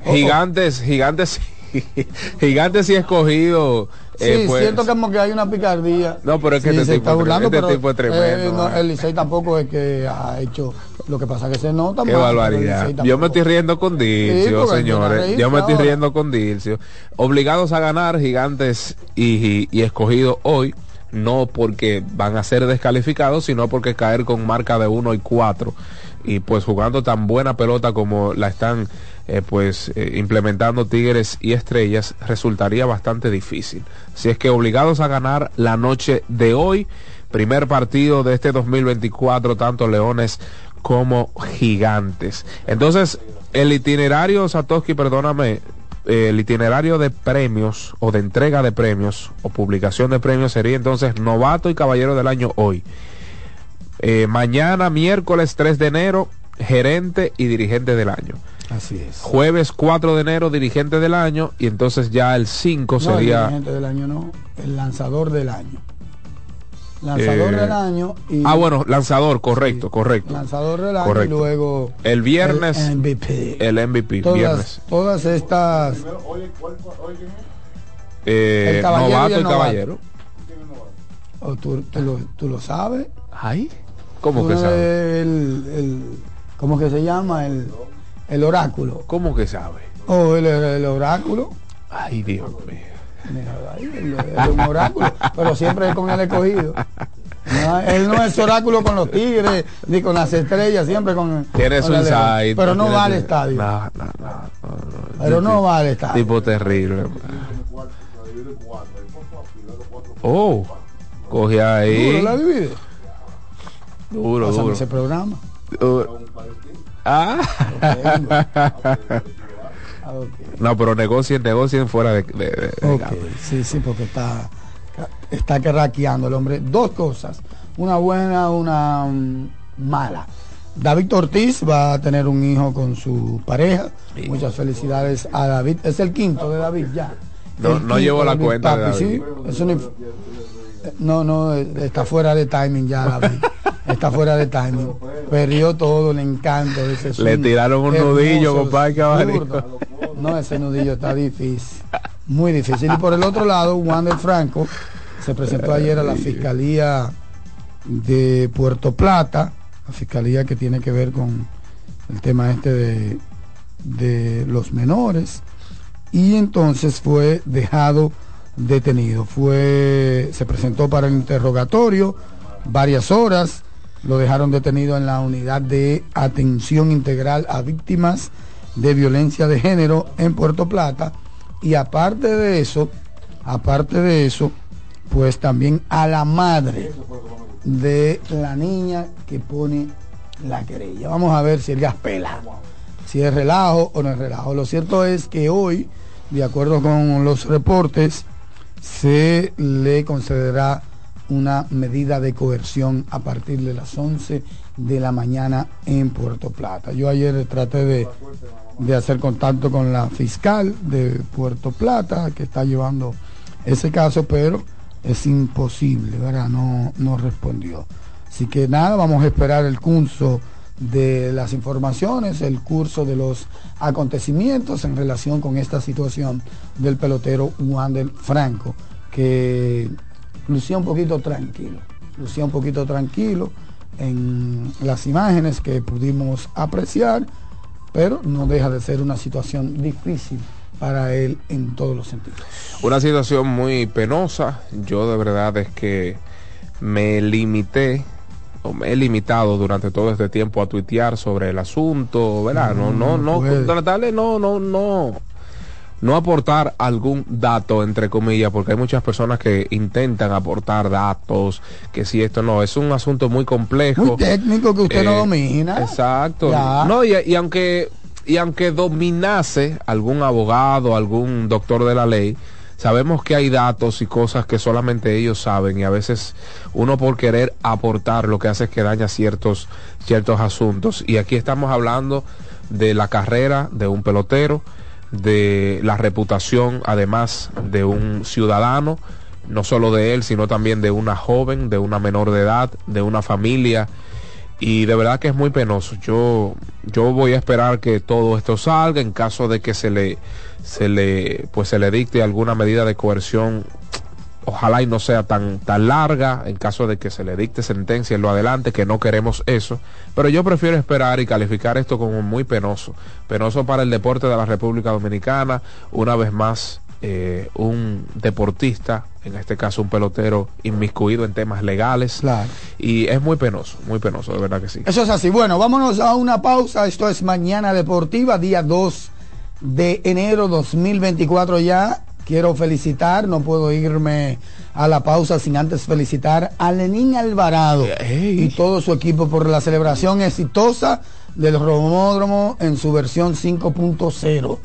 Gigantes, gigantes, gigantes y escogido eh, sí, pues, siento como que hay una picardía. No, pero es que este, tipo, este tipo, es tremendo. Eh, el Licey tampoco es que ha hecho lo que pasa que se nota. Qué barbaridad. Yo me estoy riendo con Dilcio, señores. Yo me estoy riendo con Dilcio. Obligados a ganar gigantes y, y, escogidos hoy no porque van a ser descalificados, sino porque caer con marca de 1 y 4 y pues jugando tan buena pelota como la están eh, pues eh, implementando Tigres y Estrellas resultaría bastante difícil. Si es que obligados a ganar la noche de hoy, primer partido de este 2024, tanto Leones como Gigantes. Entonces, el itinerario, Satoshi, perdóname, eh, el itinerario de premios o de entrega de premios o publicación de premios sería entonces novato y caballero del año hoy. mañana, miércoles 3 de enero, gerente y dirigente del año. Así es. Jueves 4 de enero, dirigente del año, y entonces ya el 5 sería... El dirigente del año no, el lanzador del año. Lanzador eh, del año y... Ah, bueno, lanzador, correcto, correcto. Lanzador del año y luego... El viernes... El MVP. El MVP, todas, viernes. Todas estas... Eh, el novato y, caballero. Oh, ¿tú, lo, ¿tú, lo, sabes? Ay, ¿cómo que sabes? El, el, ¿Cómo que se llama? El... El oráculo. ¿Cómo que sabe? Oh, el, oráculo. Ay, Dios mío. es un oráculo, pero siempre es con el escogido. él no es oráculo con los tigres, ni con las estrellas, siempre con. Su insight. Pero no va al estadio. No, no, no, pero no va al estadio. Tipo terrible. Oh, coge ahí. ¿Duro la divide? Duro, Pásame duro. ese programa. Duro. Ah. No, pero negocien, negocien fuera de, de- de- sí, sí, porque está, está carraqueando el hombre. Dos cosas, una buena, una mm, mala. David Ortiz va a tener un hijo con su pareja. Muchas felicidades a David. Es el quinto de David ya. No- no llevo la cuenta de David. No, no, está fuera de timing ya David. Está fuera de timing. Perdió todo el encanto de ese Le tiraron un hermoso, nudillo, compadre Caballero. No, ese nudillo está difícil. Muy difícil. Y por el otro lado, Wander Franco se presentó ayer a la Fiscalía de Puerto Plata, la Fiscalía que tiene que ver con el tema este de, de los menores. Y entonces fue dejado detenido. Fue, se presentó para el interrogatorio varias horas. Lo dejaron detenido en la unidad de atención integral a víctimas de violencia de género en Puerto Plata. Y aparte de eso, aparte de eso, pues también a la madre de la niña que pone la querella. Vamos a ver si el gas pela, si es relajo o no es relajo. Lo cierto es que hoy, de acuerdo con los reportes, se le concederá una medida de coerción a partir de las 11 de la mañana en Puerto Plata. Yo ayer traté de, de hacer contacto con la fiscal de Puerto Plata que está llevando ese caso, pero es imposible, ¿verdad? No, no respondió. Así que nada, vamos a esperar el curso de las informaciones, el curso de los acontecimientos en relación con esta situación del pelotero Wander Franco, que lucía un poquito tranquilo, lucía un poquito tranquilo en las imágenes que pudimos apreciar, pero no deja de ser una situación difícil para él en todos los sentidos. Una situación muy penosa. Yo de verdad es que me limité he limitado durante todo este tiempo a tuitear sobre el asunto, ¿verdad? No, no, no, puede. tratar de no, no, no, no aportar algún dato, entre comillas, porque hay muchas personas que intentan aportar datos, que si esto no, es un asunto muy complejo. Muy técnico que usted no Eh, domina. Exacto. Ya. No, y, y aunque y aunque dominase algún abogado, algún doctor de la ley, sabemos que hay datos y cosas que solamente ellos saben y a veces uno por querer aportar lo que hace es que daña ciertos ciertos asuntos y aquí estamos hablando de la carrera de un pelotero, de la reputación además de un ciudadano, no solo de él, sino también de una joven, de una menor de edad, de una familia y de verdad que es muy penoso. Yo yo voy a esperar que todo esto salga en caso de que se le se le pues se le dicte alguna medida de coerción. Ojalá y no sea tan tan larga en caso de que se le dicte sentencia en lo adelante que no queremos eso, pero yo prefiero esperar y calificar esto como muy penoso, penoso para el deporte de la República Dominicana, una vez más eh, un deportista, en este caso un pelotero inmiscuido en temas legales. Claro. Y es muy penoso, muy penoso, de verdad que sí. Eso es así. Bueno, vámonos a una pausa. Esto es Mañana Deportiva, día 2 de enero 2024 ya. Quiero felicitar, no puedo irme a la pausa sin antes felicitar a Lenín Alvarado Ey. y todo su equipo por la celebración exitosa del Romódromo en su versión 5.0.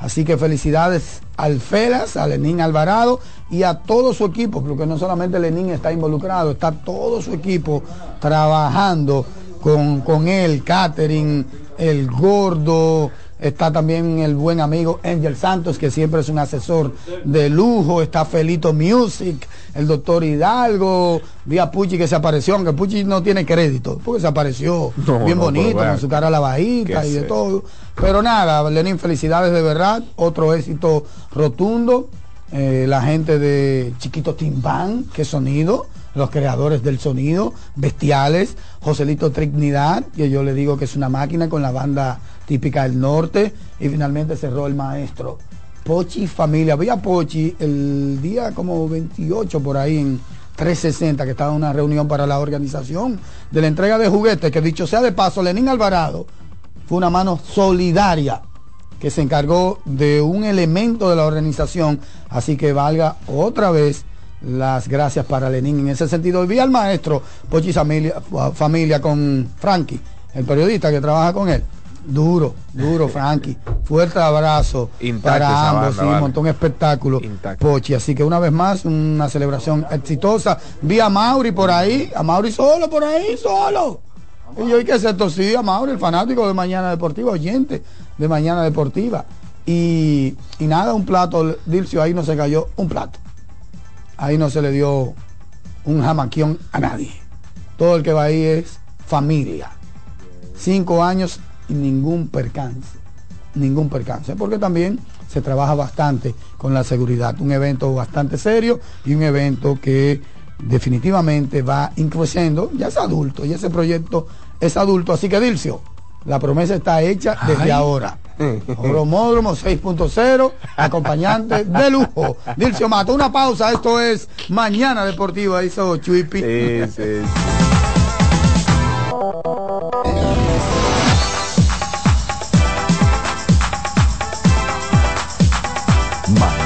Así que felicidades al Felas, a Lenín Alvarado y a todo su equipo, porque no solamente Lenín está involucrado, está todo su equipo trabajando con, con él, Catering, el gordo, está también el buen amigo Angel Santos, que siempre es un asesor de lujo, está Felito Music, el doctor Hidalgo, vi a Puchi que se apareció, aunque Puchi no tiene crédito, porque se apareció No, bien no, bonito, con su cara lavadita ¿Qué y de sé? todo. Pero nada, Lenín, felicidades de verdad, otro éxito rotundo. Eh, la gente de Chiquito Timbán, que sonido, los creadores del sonido, bestiales, Joselito Trinidad, que yo le digo que es una máquina con la banda típica del norte, y finalmente cerró el maestro. Pochi Familia, vi a Pochi el día como 28 por ahí en 360, que estaba en una reunión para la organización de la entrega de juguetes, que dicho sea de paso, Lenín Alvarado fue una mano solidaria que se encargó de un elemento de la organización, así que valga otra vez las gracias para Lenín en ese sentido. Y vi al maestro Pochi familia, familia con Frankie, el periodista que trabaja con él. Duro, duro, Frankie. Fuerte abrazo para ambos. y un espectáculo, Pochi. Así que una vez más, una celebración exitosa. Vi a Mauri por ahí, a Mauri solo por ahí, solo. Y yo, hay que hacer sí, a Mauri, el fanático de Mañana Deportiva, oyente de Mañana Deportiva. Y, y nada, un plato, Dilcio, ahí no se cayó un plato. Ahí no se le dio un jamaquión a nadie. Todo el que va ahí es familia. Cinco años y ningún percance. Ningún percance. Porque también se trabaja bastante con la seguridad. Un evento bastante serio y un evento que definitivamente va increciendo. Ya es adulto, ya ese proyecto es adulto. Así que Dilcio, la promesa está hecha desde ahora. Bromódromo 6.0, acompañante de lujo. Dilcio Mato, una pausa, esto es Mañana Deportiva, hizo Chuipi.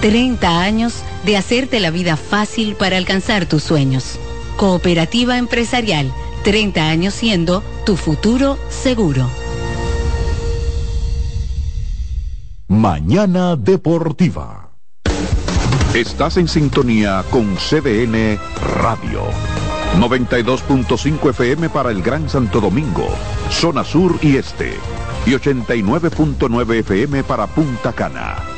30 años de hacerte la vida fácil para alcanzar tus sueños. Cooperativa empresarial, 30 años siendo tu futuro seguro. Mañana Deportiva. Estás en sintonía con CDN Radio. 92.5 FM para el Gran Santo Domingo, zona sur y este. Y 89.9 FM para Punta Cana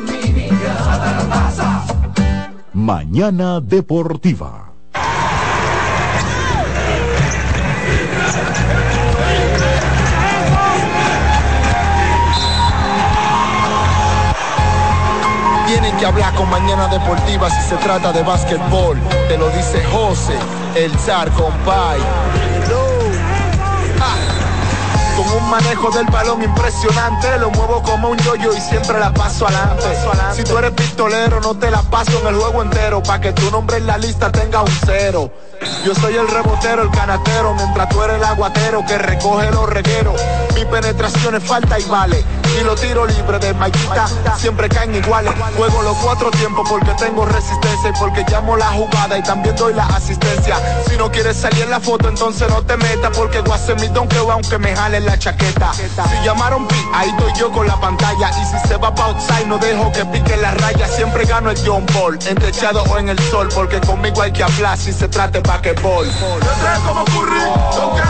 Mañana Deportiva. Tienen que hablar con Mañana Deportiva si se trata de básquetbol. Te lo dice José, el zar compay. Manejo del balón impresionante, lo muevo como un yoyo y siempre la paso adelante. Si tú eres pistolero, no te la paso en el juego entero, pa' que tu nombre en la lista tenga un cero. Yo soy el rebotero, el canatero, mientras tú eres el aguatero que recoge los regueros. Mi penetración es falta y vale. Y los tiros libres de Maikita siempre caen iguales. Juego los cuatro tiempos porque tengo resistencia y porque llamo la jugada y también doy la asistencia. Si no quieres salir en la foto, entonces no te metas porque voy a hacer mi donkeo aunque me jale la chaqueta. Si llamaron pi, ahí estoy yo con la pantalla. Y si se va pa' outside, no dejo que pique la raya. Siempre gano el John Ball, en techado o en el sol, porque conmigo hay que hablar si se trata de basquetbol. Yo como Curry,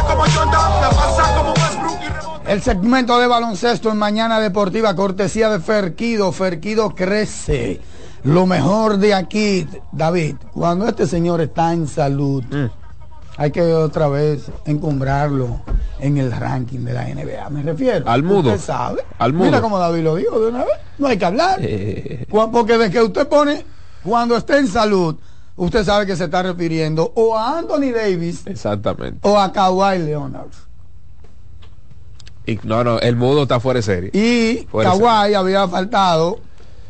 como Jordan, la pasa como Westbrook y rebote. El segmento de baloncesto en Mañana Deportiva, cortesía de Ferquido. Ferquido crece. Lo mejor de aquí, David, cuando este señor está en salud, hay que otra vez encumbrarlo en el ranking de la NBA. Me refiero. Al mudo. Usted sabe. Al mudo. Mira como David lo dijo de una vez. No hay que hablar. Eh. Porque de que usted pone, cuando esté en salud, usted sabe que se está refiriendo o a Anthony Davis Exactamente. o a Kawhi Leonard. Y, no, no, el mudo está fuera de serie. Y Fuera Kawhi había faltado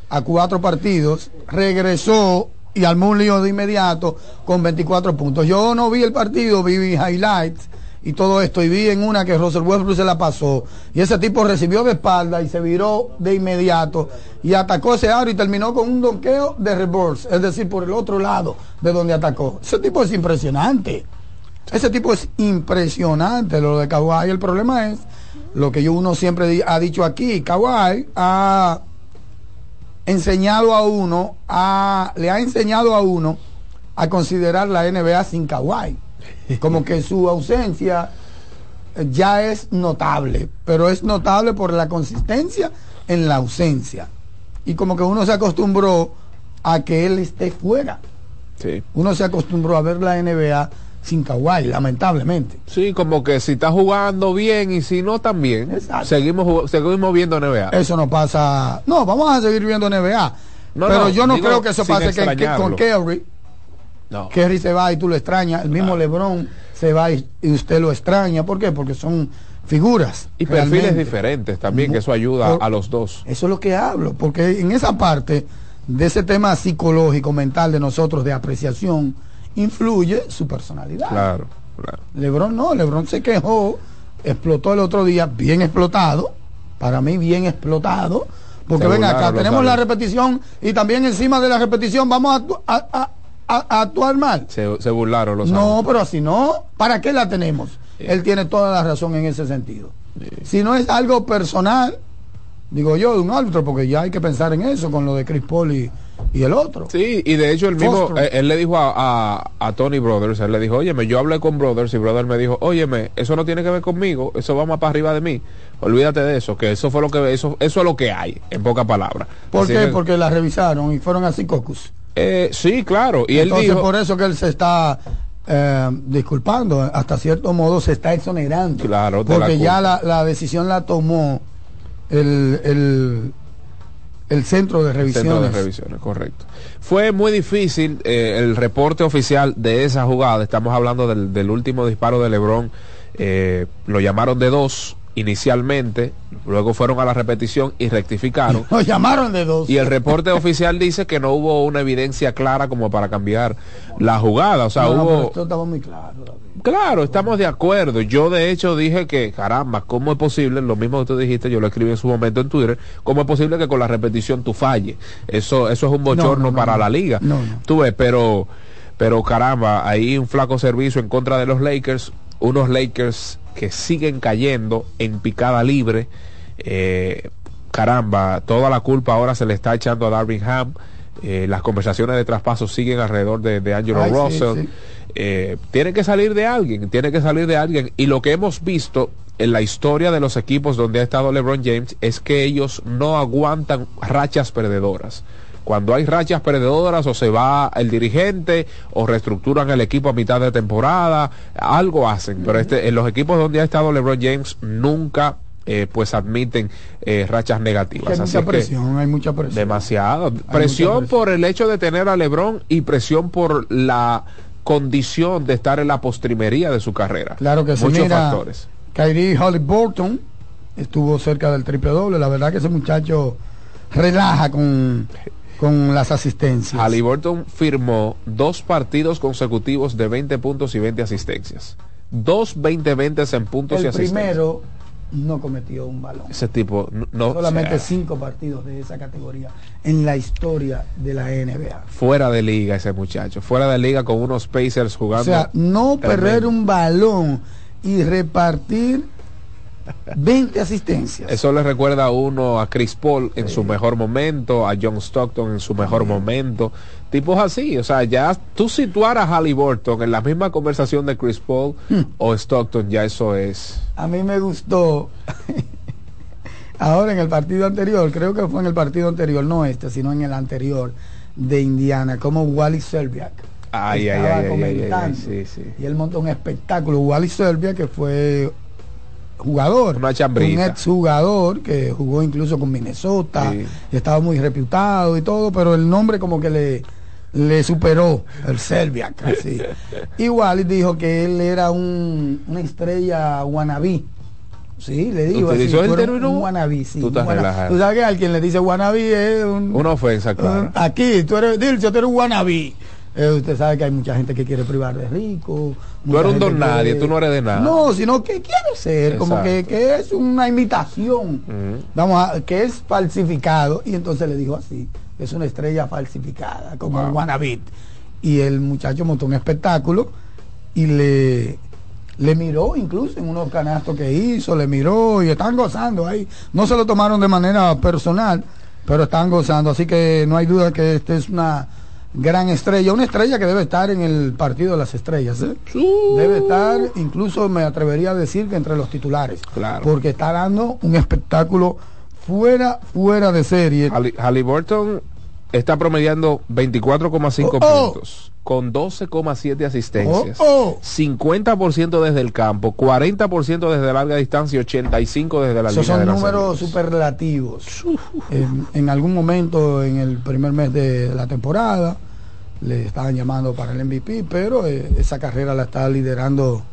a cuatro partidos, regresó y armó un lío de inmediato con 24 puntos. Yo no vi el partido, vi highlights y todo esto, y vi en una que Russell Westbrook se la pasó, y ese tipo recibió de espalda y se viró de inmediato y atacó ese aro y terminó con un donqueo de reverse, es decir, por el otro lado de donde atacó. Ese tipo es impresionante. Ese tipo es impresionante lo de Kawhi. El problema es lo que yo uno siempre ha dicho aquí. Kawhi ha enseñado a uno, a, le ha enseñado a uno a considerar la NBA sin Kawhi. Como que su ausencia ya es notable, pero es notable por la consistencia en la ausencia. Y como que uno se acostumbró a que él esté fuera. Sí. Uno se acostumbró a ver la NBA sin Kawhi, lamentablemente. Sí, como que si está jugando bien y si no también, seguimos jug- seguimos viendo NBA. Eso no pasa. No, vamos a seguir viendo NBA. No, pero no, yo no digo, creo que eso pase que, con Kerry. No. Kerry se va y tú lo extrañas. El mismo LeBron se va y, y usted lo extraña. ¿Por qué? Porque son figuras. Y perfiles diferentes también, que eso ayuda Por- a los dos. Eso es lo que hablo, porque en esa parte de ese tema psicológico, mental de nosotros, de apreciación, influye su personalidad. Claro, claro. Lebron no, Lebron se quejó, explotó el otro día, bien explotado, para mí bien explotado, porque ven acá, tenemos la repetición y también encima de la repetición vamos a, actu- a- a- a- a actuar mal. Se, se burlaron los No, pero así no, ¿para qué la tenemos? Él tiene toda la razón en ese sentido. Si no es algo personal, digo yo, de un árbitro, porque ya hay que pensar en eso con lo de Chris Paul y, y el otro. Sí, y de hecho el mismo, eh, él le dijo a, a, a Tony Brothers, él le dijo, óyeme, yo hablé con Brothers y Brothers me dijo, óyeme, eso no tiene que ver conmigo, eso va más para arriba de mí, olvídate de eso, que eso fue lo que, eso, eso es lo que hay, en pocas palabras. ¿Por Así qué? que, Porque la revisaron y fueron así cocos. eh, sí, claro, y él Entonces, dijo, por eso que él se está eh, disculpando, hasta cierto modo se está exonerando. Claro, de la porque ya la, la decisión la tomó el, el, el centro de revisiones. Centro de revisiones, correcto. Fue muy difícil eh, el reporte oficial de esa jugada. Estamos hablando del, del último disparo de LeBron. eh, lo llamaron de dos inicialmente, luego fueron a la repetición y rectificaron. Lo llamaron de dos. Y el reporte oficial dice que no hubo una evidencia clara como para cambiar la jugada. O sea, No, no, pero hubo... esto estaba muy claro. David. Claro, estamos de acuerdo. Yo de hecho dije que, caramba, ¿cómo es posible? Lo mismo que tú dijiste, yo lo escribí en su momento en Twitter, ¿cómo es posible que con la repetición tú falles? Eso, eso es un bochorno No, no, no, para no. la liga. No, no. Tú ves, pero, pero caramba, ahí un flaco servicio en contra de los Lakers, unos Lakers que siguen cayendo en picada libre. Eh, caramba, toda la culpa ahora se le está echando a Darvin Ham. Eh, las conversaciones de traspaso siguen alrededor de, de Angelo Ay, sí, Russell. sí. Eh, tiene que salir de alguien, tiene que salir de alguien. Y lo que hemos visto en la historia de los equipos donde ha estado LeBron James es que ellos no aguantan rachas perdedoras. Cuando hay rachas perdedoras o se va el dirigente o reestructuran el equipo a mitad de temporada, algo hacen. Pero este, en los equipos donde ha estado LeBron James nunca eh, pues admiten eh, rachas negativas. Hay mucha presión, hay mucha presión. Demasiado. Presión, por el hecho de tener a LeBron y presión por la condición de estar en la postrimería de su carrera. Claro que sí. Muchos Mira, factores. Kyrie Halliburton estuvo cerca del triple doble. La verdad que ese muchacho relaja con, con las asistencias. Halliburton firmó dos partidos consecutivos de 20 puntos y 20 asistencias. Dos 20-20 en puntos y El asistencias. primero no cometió un balón. Ese tipo no- Solamente o sea, cinco partidos de esa categoría en la historia de la NBA. fuera de liga ese muchacho, fuera de liga con unos Pacers O jugando. sea, no tremendo. perder un balón y repartir 20 asistencias. Eso le recuerda a uno a Chris Paul en su mejor momento, a John Stockton en su mejor momento. Tipos así, o sea, ya tú situar a Halliburton en la misma conversación de Chris Paul Hmm. o Stockton, ya eso es. A mí me gustó. Ahora en el partido anterior, creo que fue en el partido anterior, no este, sino en el anterior de Indiana, como Wally Serbiak. Ay, estaba ay, ay, comentando. sí, sí. Y él montó un espectáculo. Wally Serbia, que fue jugador, Una un chambrita. ex jugador que jugó incluso con Minnesota, Sí. y estaba muy reputado y todo, pero el nombre como que le, le superó el Serbia casi. y Wally dijo que él era un, una estrella wannabe. Sí, le digo así, ¿Utilizó el término? un wannabe, sí. Tú estás relajado. Tú sabes que alguien le dice wannabe es un, Una ofensa, claro. un- aquí, tú eres, Dilcio, tú eres un wannabe. Eh, usted sabe que hay mucha gente que quiere privar de rico. Tú eres un don nadie, tú no eres de nada. No, sino que quiere ser, como que, que es una imitación. Vamos a, que es falsificado. Y entonces le dijo así, es una estrella falsificada, como el wannabe. Y el muchacho montó un espectáculo y le, le miró incluso en unos canastos que hizo, le miró y están gozando ahí. No se lo tomaron de manera personal, pero están gozando. Así que no hay duda que este es una gran estrella, una estrella que debe estar en el partido de las estrellas. ¿eh? Debe estar, incluso me atrevería a decir que entre los titulares. Claro. Porque está dando un espectáculo fuera, fuera de serie. Halli- Halliburton está promediando 24,5 Oh, oh. puntos con 12,7 asistencias. Oh, oh. 50% desde el campo, 40% desde larga distancia y 85 desde la Esos línea son números superlativos. En, en algún momento en el primer mes de la temporada le estaban llamando para el MVP, pero eh, esa carrera la está liderando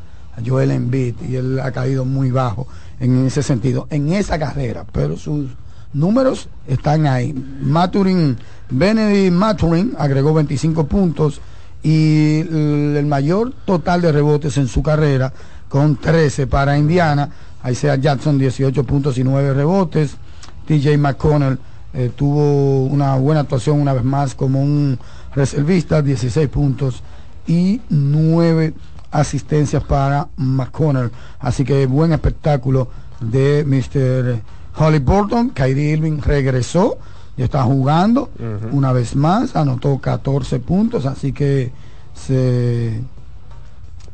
Joel Embiid y él ha caído muy bajo en ese sentido, en esa carrera, pero sus números están ahí. Maturin, Benedict Maturin agregó 25 puntos y el mayor total de rebotes en su carrera con 13 para Indiana. Isaiah Jackson 18 puntos y 9 rebotes. TJ McConnell eh, tuvo una buena actuación una vez más como un reservista, 16 puntos y 9 asistencias para McConnell. Así que buen espectáculo de Mr. Holly Burton. Kyrie Irving regresó y está jugando una vez más, anotó 14 puntos, así que se,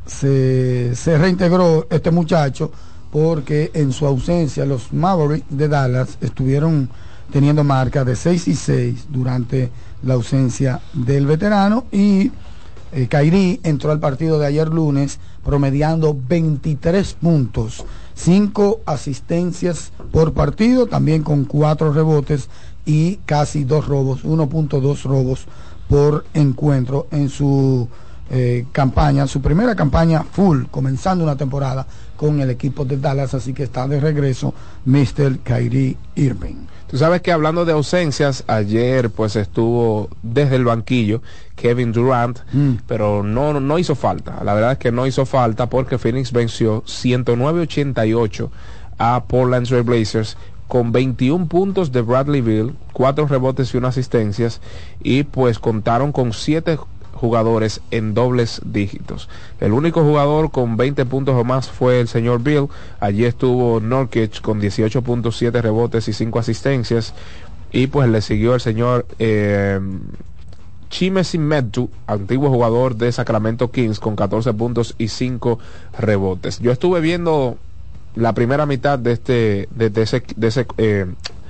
se, se reintegró este muchacho porque en su ausencia los Mavericks de Dallas estuvieron teniendo marca de 6 y 6 durante la ausencia del veterano y eh, Kairi entró al partido de ayer lunes promediando 23 puntos, 5 asistencias por partido, también con 4 rebotes y casi 2 robos, 1.2 robos por encuentro en su eh, campaña, su primera campaña full, comenzando una temporada con el equipo de Dallas, así que está de regreso Mr. Kyrie Irving. Tú sabes que hablando de ausencias, ayer pues estuvo desde el banquillo Kevin Durant, Mm. pero no, no hizo falta. La verdad es que no hizo falta porque Phoenix venció 109-88 a Portland Trail Blazers con 21 puntos de Bradley Bill, 4 rebotes y 1 asistencias y pues contaron con 7 jugadores en dobles dígitos. El único jugador con 20 puntos o más fue el señor Bill. Allí estuvo Norkic con 18.7 rebotes y 5 asistencias. Y pues le siguió el señor eh, Chimesin Metu, antiguo jugador de Sacramento Kings, con 14 puntos y 5 rebotes. Yo estuve viendo la primera mitad de este de, de ese, de ese eh,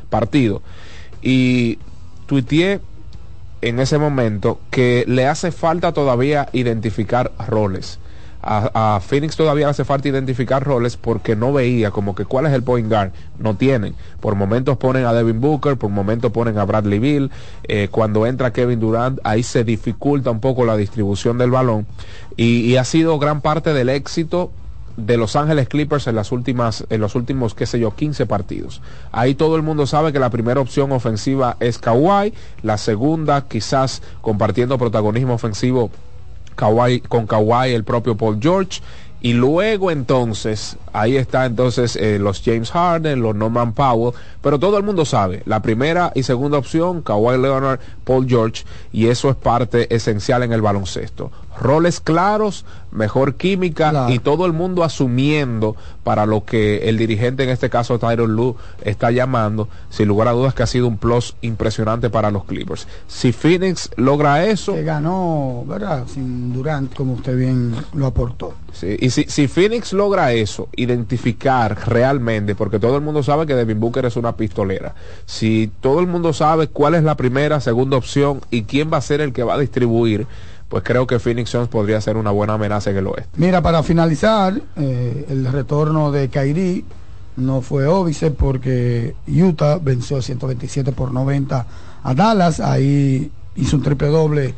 partido y tuiteé en ese momento que le hace falta todavía identificar roles. A, a, Phoenix todavía hace falta identificar roles porque no veía como que cuál es el point guard. No tienen. Por momentos ponen a Devin Booker, por momentos ponen a Bradley Bill. Eh, cuando entra Kevin Durant, ahí se dificulta un poco la distribución del balón. Y, y ha sido gran parte del éxito de Los Ángeles Clippers en las últimas, en los últimos, qué sé yo, 15 partidos. Ahí todo el mundo sabe que la primera opción ofensiva es Kawhi, la segunda quizás compartiendo protagonismo ofensivo Kawhi, con Kawhi el propio Paul George. Y luego entonces, ahí está entonces eh, los James Harden, los Norman Powell, pero todo el mundo sabe, la primera y segunda opción, Kawhi Leonard, Paul George, y eso es parte esencial en el baloncesto roles claros, mejor química claro. y todo el mundo asumiendo para lo que el dirigente, en este caso Tyron Lu, está llamando, sin lugar a dudas que ha sido un plus impresionante para los Clippers. Si Phoenix logra eso... Que ganó, ¿verdad? Sin Durant, como usted bien lo aportó. Sí, y si, si Phoenix logra eso, identificar realmente, porque todo el mundo sabe que Devin Booker es una pistolera, si todo el mundo sabe cuál es la primera, segunda opción y quién va a ser el que va a distribuir, pues creo que Phoenix Suns podría ser una buena amenaza en el oeste. Mira, para finalizar, eh, el retorno de Kairi no fue óbice porque Utah venció 127 por 90 a Dallas. Ahí hizo un triple doble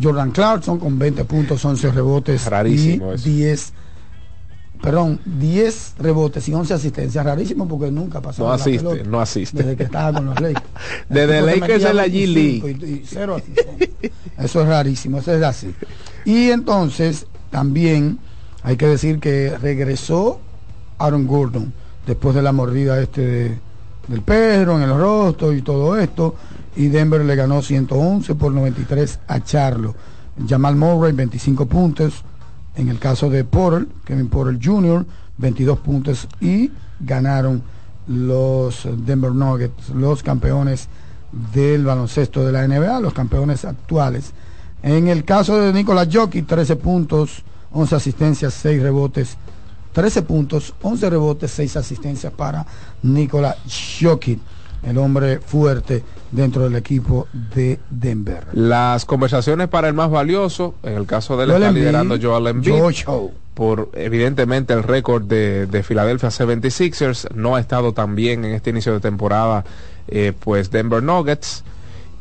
Jordan Clarkson con 20 puntos, 11 rebotes Rarísimo y eso. 10 perdón, 10 rebotes y 11 asistencias, rarísimo porque nunca pasó. No asiste, no asiste. Desde que estaba con los Lakers. Desde Lakers en la G League. Y, y cero eso es rarísimo, eso es así. Y entonces también hay que decir que regresó Aaron Gordon después de la mordida este de, del perro en el rostro y todo esto. Y Denver le ganó 111 por 93 a Charlo. Jamal Murray 25 puntos. En el caso de Porter, Kevin Porter Jr., 22 puntos y ganaron los Denver Nuggets, los campeones del baloncesto de la NBA, los campeones actuales. En el caso de Nicolás Jokic, 13 puntos, 11 asistencias, 6 rebotes, 13 puntos, 11 rebotes, 6 asistencias para Nicolás Jokic, el hombre fuerte dentro del equipo de Denver. Las conversaciones para el más valioso, en el caso de él está liderando Joel Embiid. Joe. Por evidentemente el récord de, de Philadelphia 76ers no ha estado tan bien en este inicio de temporada, eh, pues Denver Nuggets.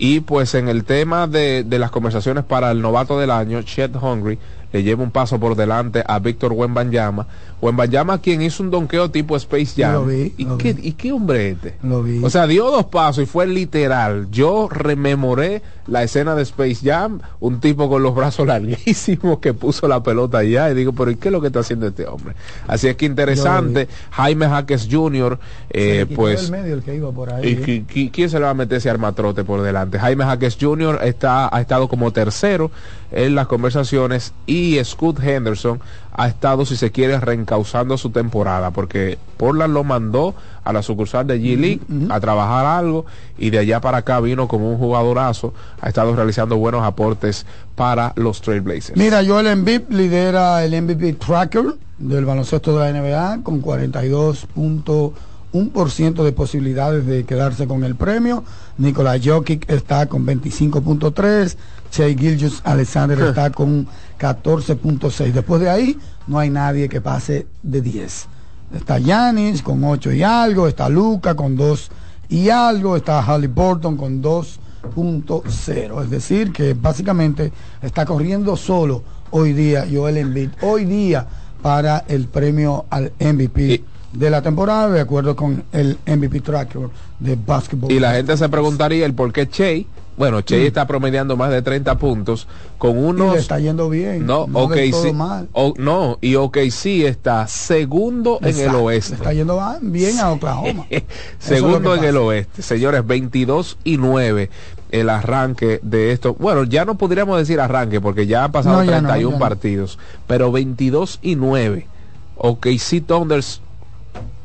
Y pues en el tema de, de, las conversaciones para el novato del año, Chet Hungry le lleva un paso por delante a Víctor Wembanyama. Wembanyama quien hizo un donqueo tipo Space Jam. Lo vi, ¿Y, lo qué, vi. ¿Y qué hombre este? Lo vi. O sea, dio dos pasos y fue literal. Yo rememoré la escena de Space Jam, un tipo con los brazos larguísimos que puso la pelota allá y digo, pero ¿y qué es lo que está haciendo este hombre? Así es que interesante. Jaime Jaques Jr., eh, pues... El medio el que iba por ahí, ¿Y qui- qui- quién se le va a meter ese armatrote por delante? Jaime Jaques Jr. Está, ha estado como tercero en las conversaciones y Scott Henderson ha estado, si se quiere, reencauzando su temporada porque Portland lo mandó a la sucursal de G League a trabajar algo y de allá para acá vino como un jugadorazo, ha estado realizando buenos aportes para los Trailblazers. Mira, Joel Embiid lidera el MVP Tracker del baloncesto de la NBA con 42.1% de posibilidades de quedarse con el premio. Nicolás Jokic está con 25.3. Shea Gilgis Alexander está con 14.6. Después de ahí no hay nadie que pase de 10. Está Yanis con 8 y algo, está Luca con 2 y algo, está Halliburton con 2.0. Es decir, que básicamente está corriendo solo hoy día Joel Embiid. Hoy día para el premio al MVP de la temporada, de acuerdo con el MVP Tracker de Basketball. Y la gente se preguntaría el por qué Che. Bueno, Che Mm. está promediando más de 30 puntos con Y unos... le está yendo bien. No, no todo sí. mal. O- no, y OKC está segundo en el oeste. le Está yendo bien a Oklahoma. Segundo en el oeste. Señores, 22 y 9 el arranque de esto. Bueno, ya no podríamos decir arranque porque ya han pasado No, ya no, 31 ya no. partidos. Pero 22 y 9. OKC Thunders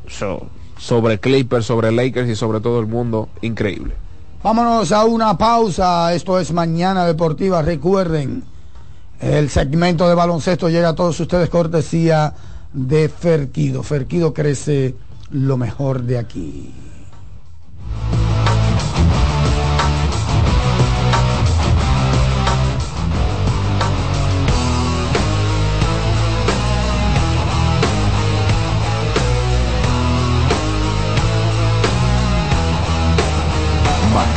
so- sobre Clippers, sobre Lakers y sobre todo el mundo. Increíble. Vámonos a una pausa. Esto es Mañana Deportiva. Recuerden, el segmento de baloncesto llega a todos ustedes cortesía de Ferquido. Ferquido crece lo mejor de aquí.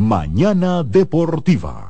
Mañana Deportiva.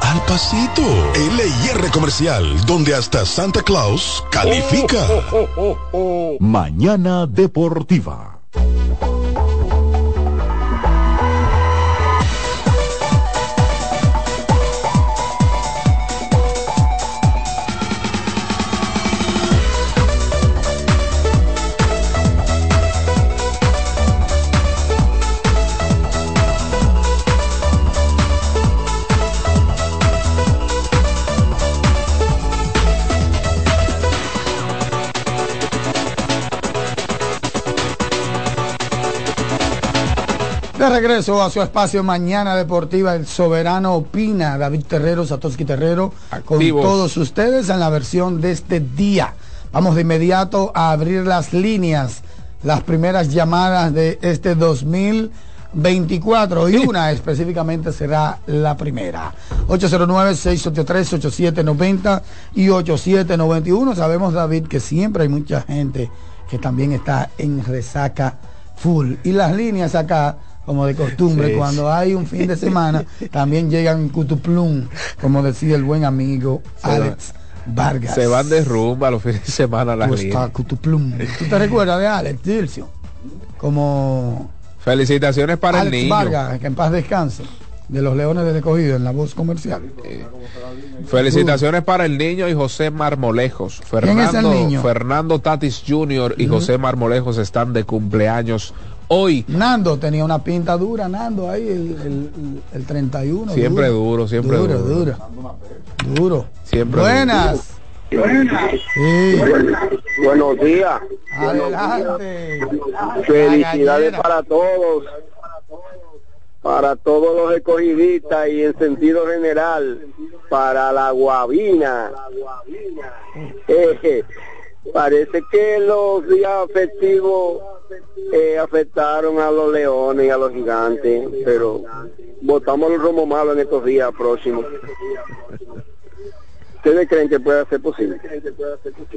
al pasito. LIR Comercial, donde hasta Santa Claus califica. Mañana Deportiva. De regreso a su espacio Mañana Deportiva, el soberano opina, David Terrero, Satoshi Terrero, Activos. con todos ustedes en la versión de este día. Vamos de inmediato a abrir las líneas, las primeras llamadas de este 2024 y una específicamente será la primera. 809-683-8790 y 8791. Sabemos, David, que siempre hay mucha gente que también está en resaca full. Y las líneas acá, como de costumbre, Sí. cuando hay un fin de semana, también llegan cutuplum, como decía el buen amigo Se Alex Vargas. Se van de rumba los fines de semana las Pues está líneas. cutuplum. ¿Tú te recuerdas de Alex Dircio? Como Felicitaciones para Alex el niño. Vargas, que en paz descanse, de los Leones del Escogido en la voz comercial. Felicitaciones para el niño y José Marmolejos. ¿Quién es el Fernando, niño? Fernando Tatis Jr. y José Marmolejos están de cumpleaños hoy. Nando tenía una pinta dura, Nando, ahí el, el- el 31. Siempre duro, siempre duro. duro. Duro, duro. Siempre Buenas. Sí. Buenos días. Adelante. Felicidades para todos. Para todos los escogidistas y en sentido general, para la guabina. Eh, parece que los días festivos eh, afectaron a los leones y a los gigantes, pero votamos el romo malo en estos días próximos. ¿Ustedes creen que pueda ser posible?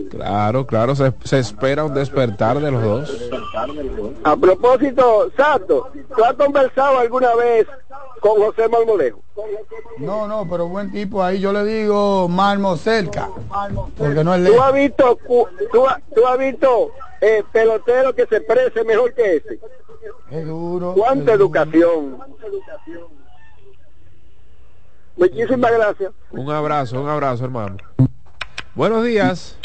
Claro, claro, se, se espera un despertar de los dos. A propósito, Sato, ¿tú has conversado alguna vez con José Marmolejo? No, no, pero buen tipo ahí. Yo le digo Marmo cerca. Porque no es ¿Tú lejos. has visto, tú, ha- tú has visto eh, pelotero que se exprese mejor que ese? Es duro. ¿Cuánta educación? Muchísimas gracias. Un abrazo, un abrazo, hermano. Buenos días.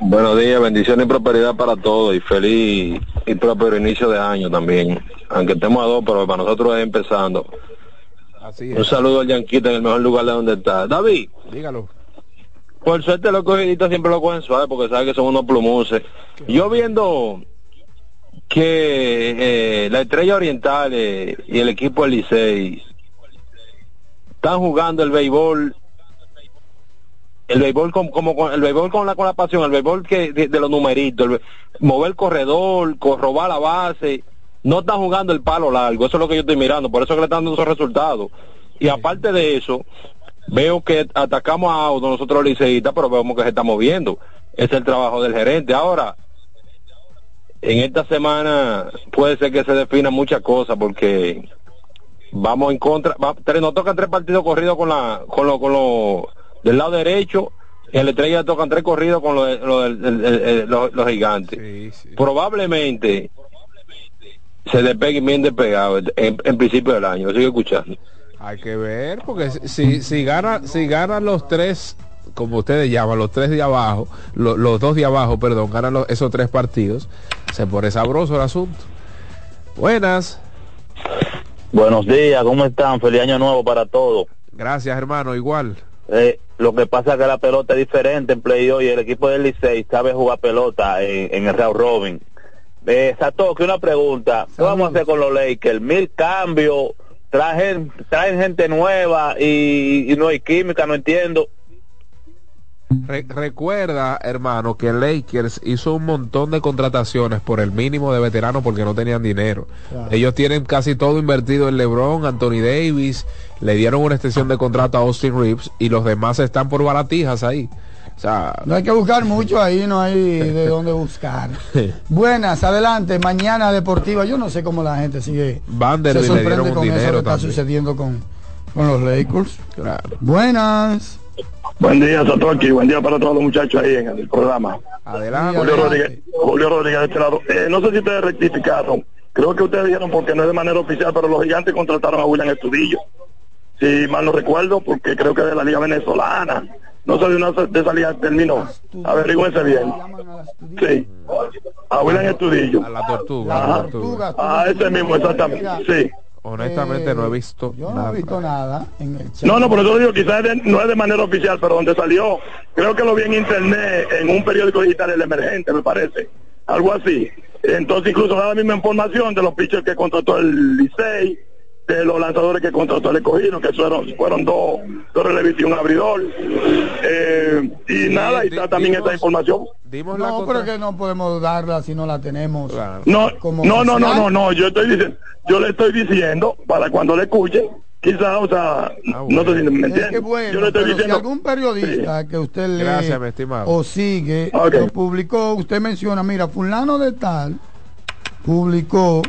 Buenos días, bendiciones y prosperidad para todos y feliz y próspero inicio de año también. Aunque estemos a dos, pero para nosotros es empezando. Así Un saludo al Yanquita en el mejor lugar de donde está. David, Dígalo. Por suerte los cogiditos siempre lo cogen suave porque saben que son unos plumuses. Yo viendo que eh, la Estrella Oriental eh, y el equipo del Licey están jugando el béisbol el béisbol como, como con- el béisbol con la con la pasión, el béisbol que de, de los numeritos, el, mover el corredor, co- robar la base, no están jugando el palo largo, eso es lo que yo estoy mirando, por eso que le están dando esos resultados. Y aparte de eso, veo que atacamos a auto nosotros liceístas, pero vemos que se está moviendo. Es el trabajo del gerente. Ahora, en esta semana puede ser que se definan muchas cosas porque vamos en contra, va- tres- nos tocan tres partidos corridos con la, con lo, con lo del lado derecho, y en la estrella tocan tres corridos con lo lo los, los gigantes. Probablemente se despeguen bien despegados en, en principio del año, lo sigo escuchando. Hay que ver, porque si, si, gana, si ganan los tres, como ustedes llaman, los tres de abajo, lo- los dos de abajo, perdón, ganan los- esos tres partidos, se pone sabroso el asunto. Buenas. Buenos días, ¿cómo están? Feliz año nuevo para todos. Gracias, hermano, igual. Eh, lo que pasa es que la pelota es diferente en playoff y el equipo del Licey sabe jugar pelota en, en el round robin. Eh, Satoshi, una pregunta. ¿Qué vamos a hacer con los Lakers? Mil cambios, traen, traen gente nueva y, y no hay química, no entiendo. Re- recuerda, hermano, que Lakers hizo un montón de contrataciones por el mínimo de veteranos porque no tenían dinero. Claro. Ellos tienen casi todo invertido en LeBron, Anthony Davis, le dieron una extensión de contrato a Austin Reeves y los demás están por baratijas ahí. O sea, No hay que buscar mucho ahí, no hay de dónde buscar. Buenas, adelante, mañana deportiva. Yo no sé cómo la gente sigue. Vanderbilt se sorprende con eso que está también. sucediendo con, con los Lakers. Buenas. Buen día, Satoki. Buen día para todos los muchachos ahí en el programa. Adelante. Julio Rodríguez, Julio Rodríguez de este lado. Eh, no sé si ustedes rectificaron. Creo que ustedes dijeron porque no es de manera oficial, pero los gigantes contrataron a William Estudillo. Si mal no recuerdo, porque creo que de la liga venezolana. No sé de una de esa liga terminó. Averigüense bien. Sí. A William Estudillo. A la tortuga. Ajá. a la tortuga. Ah, ese mismo, exactamente. Sí. Honestamente no he visto Yo no nada. he visto nada en el chat. No, no, por eso digo, quizás de- no es de manera oficial, pero donde salió, creo que lo vi en internet, en un periódico digital, El Emergente, me parece, algo así. Entonces incluso da la misma información de los pitchers que contrató el Licey, de los lanzadores que contrató el escogido, que fueron, fueron dos, dos relevistas y un abridor. Eh, y nada, y está también esta información. No, pero que no podemos darla si no la tenemos. No, como no, no, no, no, no, yo estoy diciendo, yo le estoy diciendo, para cuando le escuchen, quizás, o sea, no sé si me Es entienden. que bueno, yo le estoy pero si algún periodista que usted lee Gracias, mi estimado. o sigue lo publicó, usted menciona, mira, fulano de tal publicó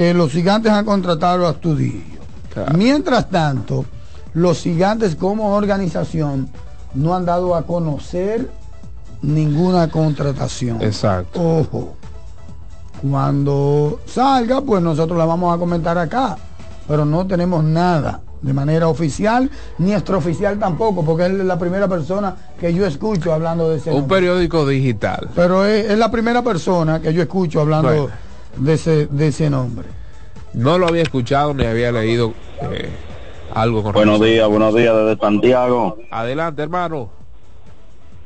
que los gigantes han contratado a Astudillo. Mientras tanto, los gigantes como organización no han dado a conocer ninguna contratación. Exacto. Ojo. Cuando salga, pues nosotros la vamos a comentar acá. Pero no tenemos nada de manera oficial, ni extraoficial tampoco, porque él es la primera persona que yo escucho hablando de ese Un nombre. periódico digital. Pero es, es la primera persona que yo escucho hablando Bueno. De, ese, de ese nombre. No lo había escuchado ni había leído eh, algo con Buenos días, buenos días desde Santiago. Adelante, hermano.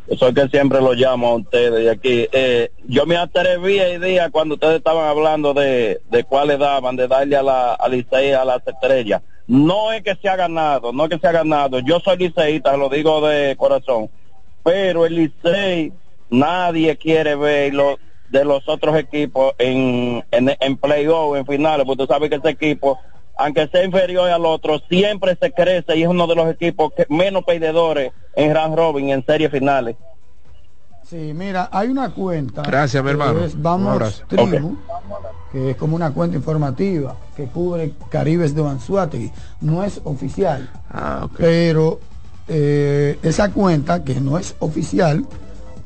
Yo soy que siempre lo llamo a ustedes de aquí. Eh, yo me atreví el día cuando ustedes estaban hablando de, de cuáles daban, de darle a la a a las estrellas. No es que se ha ganado, no es que se ha ganado. Yo soy liceísta, lo digo de corazón. Pero el Licey, nadie quiere verlo de los otros equipos en, en, en playoff, en finales, porque tú sabes que ese equipo, aunque sea inferior al otro, siempre se crece y es uno de los equipos que menos perdedores en round robin, en series finales. Sí, mira, hay una cuenta. Gracias, mi que hermano. es Vamos. Tribu, que es como una cuenta informativa que cubre Caribes de Anzuategui. No es oficial. Ah, Pero eh, esa cuenta, que no es oficial,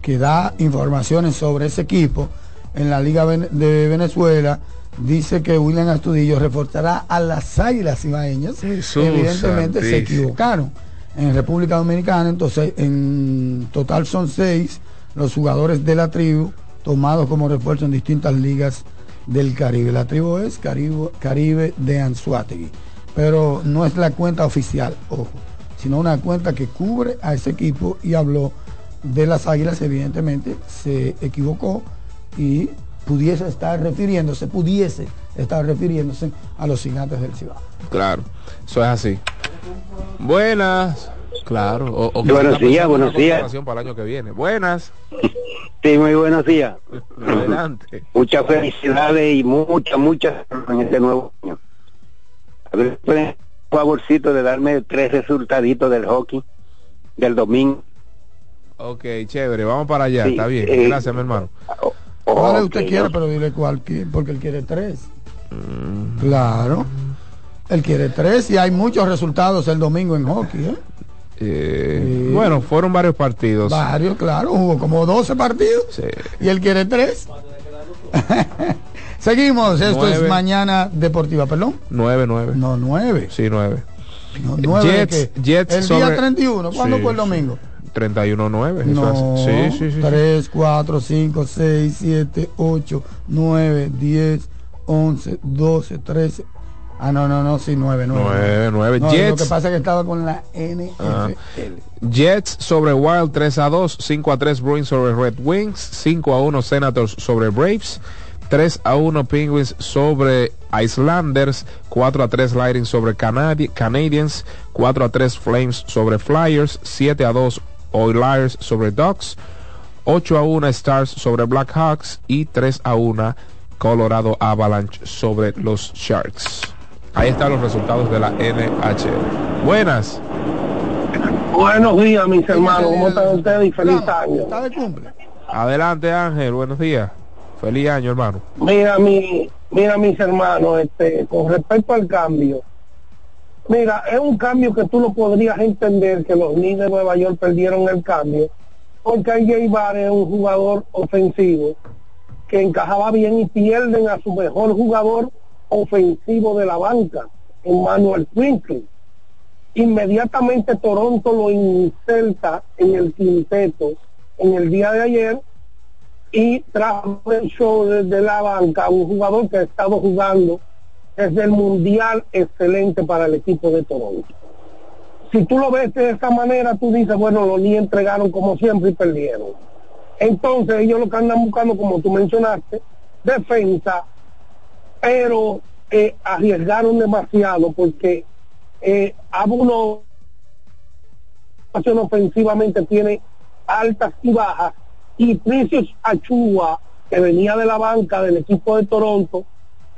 que da informaciones sobre ese equipo en la Liga de Venezuela, dice que William Astudillo reforzará a las Águilas Ibaeñas. Evidentemente se equivocaron. En República Dominicana, entonces, en total son seis los jugadores de la tribu tomados como refuerzo en distintas ligas del Caribe. La tribu es Caribe, Caribe de Anzuategui, pero no es la cuenta oficial, ojo, sino una cuenta que cubre a ese equipo y habló de las águilas, evidentemente se equivocó y pudiese estar refiriéndose, pudiese estar refiriéndose a los gigantes del Cibao. Claro, eso es así. Buenas. Claro. O, o buenos días, buenos días. Para el año que viene. Buenas. Sí, muy buenos días. Adelante. Muchas felicidades y muchas, muchas en este nuevo año. A ver, un favorcito de darme tres resultaditos del hockey del domingo. Ok, chévere, vamos para allá, Sí, está bien. eh, Gracias, mi hermano. ¿Cuál usted quiere? no. Pero dile cuál, porque él quiere tres. Mm. Claro. Él quiere tres y hay muchos resultados el domingo en hockey. ¿eh? Eh, Bueno, fueron varios partidos. Varios, claro. Hubo como 12 partidos. Sí. Y él quiere tres. Seguimos. Esto Nueve. es Mañana Deportiva, perdón. 9-9. No, 9. Sí, 9. No, Jets? Jets el sobre- día 31. ¿Cuándo Sí, fue el sí. domingo? 31-9. eso No, hace- Sí, sí, sí. 3, 4, 5, 6, 7, 8, 9, 10, 11, 12, 13. Ah, no, no, no, sí, 9, 9. 9, 9. No, lo Jets. que pasa es que estaba con la NFL. Ah. Jets sobre Wild 3 a 2, 5 a 3 Bruins sobre Red Wings, 5 a 1 Senators sobre Braves, 3 a 1 Penguins sobre Islanders, 4 a 3 Lightning sobre Canadi- Canadiens, 4 a 3 Flames sobre Flyers, 7 a 2 Oilers sobre Ducks, 8 a 1 Stars sobre Blackhawks y 3 a 1 Colorado Avalanche sobre los Sharks. Ahí están los resultados de la NHL. Buenas. Buenos días, mis hermanos. ¿Cómo están ustedes? Y feliz año. Está de cumple. Adelante Ángel, buenos días. Feliz año, hermano. Mira, mi, mira, mis hermanos, este, con respecto al cambio. Mira, es un cambio que tú lo podrías entender que los Knicks de Nueva York perdieron el cambio, porque AJ Barrett es un jugador ofensivo que encajaba bien y pierden a su mejor jugador ofensivo de la banca, Emmanuel Quincy. Inmediatamente Toronto lo inserta en el quinteto en el día de ayer y trajo el show desde la banca un jugador que ha estado jugando desde el mundial excelente para el equipo de Toronto. Si tú lo ves de esa manera, tú dices, bueno, los Knicks entregaron como siempre y perdieron. Entonces ellos lo que andan buscando, como tú mencionaste, defensa, pero eh, arriesgaron demasiado porque eh, uno ofensivamente tiene altas y bajas y Precious Achua que venía de la banca del equipo de Toronto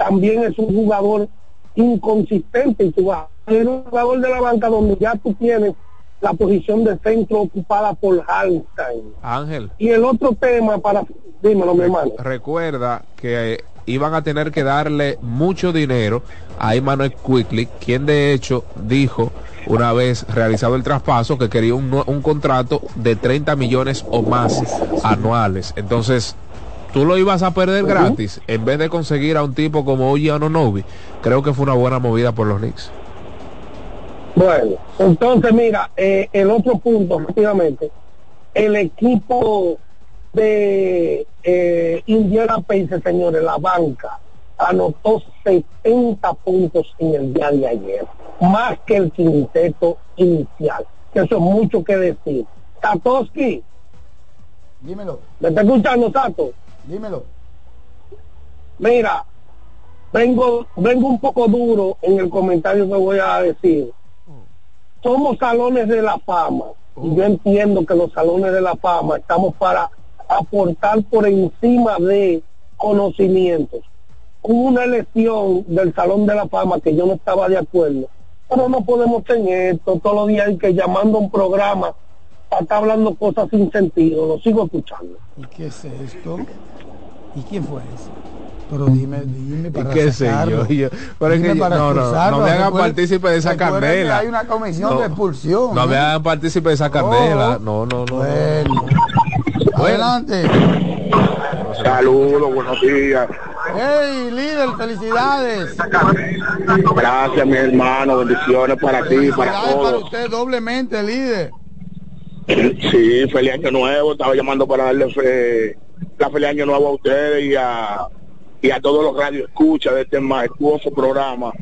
también es un jugador inconsistente y tú vas a ser un jugador de la banca donde ya tú tienes la posición de centro ocupada por Halstein Ángel. y el otro tema para dímelo mi hermano Recuerda que eh, iban a tener que darle mucho dinero a Emmanuel Quickly, quien de hecho dijo una vez realizado el traspaso que quería un, un contrato de 30 millones o más anuales. Entonces, tú lo ibas a perder gratis en vez de conseguir a un tipo como Oji Anonobi. Creo que fue una buena movida por los Knicks. Bueno, entonces mira, eh, el otro punto, rápidamente, el equipo de eh, Indiana Pacers, señores, la banca, anotó 70 puntos en el día de ayer, más que el quinteto inicial, que eso es mucho que decir. Satoshi, Dímelo, ¿me está escuchando, Sato? Dímelo. Mira, vengo, vengo un poco duro en el comentario que voy a decir. Somos salones de la fama. Y yo entiendo que los salones de la fama estamos para aportar por encima de conocimientos. Hubo una elección del Salón de la Fama que yo no estaba de acuerdo. Pero no podemos tener esto todos los días y que llamando a un programa estar hablando cosas sin sentido. Lo sigo escuchando. ¿Y qué es esto? ¿Y quién fue ese? Pero dime, dime para qué sé yo, yo- pero es Dime que yo- no, no, expulsarlo. no me hagan Recuerde- partícipe de esa candela. Hay una comisión No, de expulsión. No me ¿eh? hagan partícipe de esa candela. No, no, no. Bueno. Adelante. Saludos, buenos días. Hey, líder, felicidades. Gracias, mi hermano. Bendiciones para ti, para Felicidades para todos. usted doblemente, líder. Sí, feliz año nuevo. Estaba llamando para darle fe- la feliz año nuevo a ustedes y a, y a todos los radio escucha de este majestuoso programa.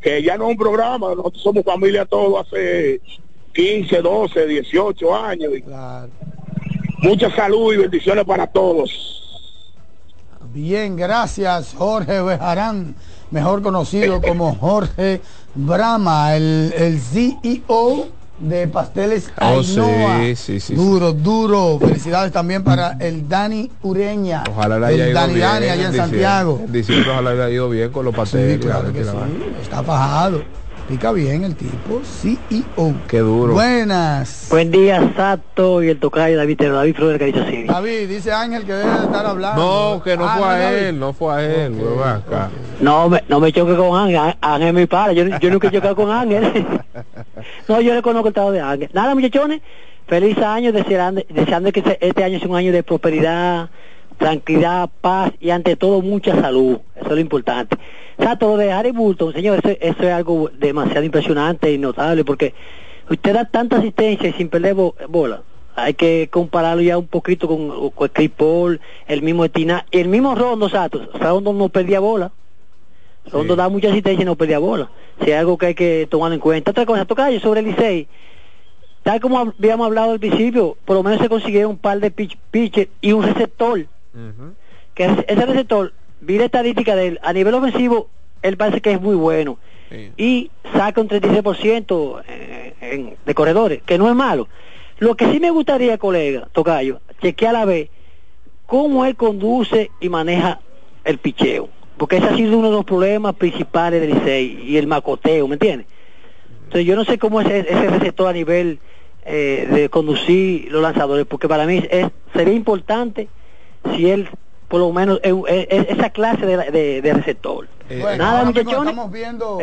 Que ya no es un programa, nosotros somos familia todos hace 15, 12, 18 años. Y Mucha salud y bendiciones para todos. Bien, gracias, Jorge Bejarán, mejor conocido como Jorge Brama, el, el CEO de pasteles Oh, Ainhoa. sí, sí, sí, Duro, duro. Felicidades también para el Dani Ureña. Ojalá le haya el ido Dani bien. Dani allá en. Santiago. En diciembre ojalá le haya ido bien con los pasteles. Sí, claro la- que la- sí. Está fajado. Pica bien el tipo. CEO. Qué duro. Buenas. Buen día, Sato y el tocayo David Tero, David Flores. David, dice Ángel que debe de estar hablando. No, que no Ah, fue a David. él, no fue a él. acá. No me, no me choque con Ángel, Ángel es mi padre, yo, yo nunca he chocado con Ángel. no, yo le conozco el estado de Ángel. Nada, muchachones, feliz año, deseando, deseando que este año sea un año de prosperidad, tranquilidad, paz y ante todo mucha salud. Eso es lo importante. Sato, lo de Harry Burton, señor, eso, eso es algo demasiado impresionante y notable porque usted da tanta asistencia y sin perder bo- bola. Hay que compararlo ya un poquito con, con Chris Paul, el mismo Etina, el mismo Rondo Sato. Rondo no perdía bola. Rondo da mucha asistencia y no perdía bola. Si es algo que hay que tomar en cuenta. Otra cosa, toca sobre el Licey. Tal como habíamos hablado al principio, por lo menos se consiguió un par de pitch, pitchers y un receptor. Que ese ese receptor, vi la estadística de él, a nivel ofensivo, él parece que es muy bueno. Y saca un 36% en- en- de corredores, que no es malo. Lo que sí me gustaría, colega, Tocayo, chequear a la vez cómo él conduce y maneja el picheo. Porque ese ha sido uno de los problemas principales del Licey y el macoteo, ¿me entiendes? Entonces yo no sé cómo es ese, ese receptor a nivel eh, de conducir los lanzadores, porque para mí es, sería importante si él por lo menos es, es- es esa clase de, de- de receptor. Bueno, Nada, muchachones. estamos viendo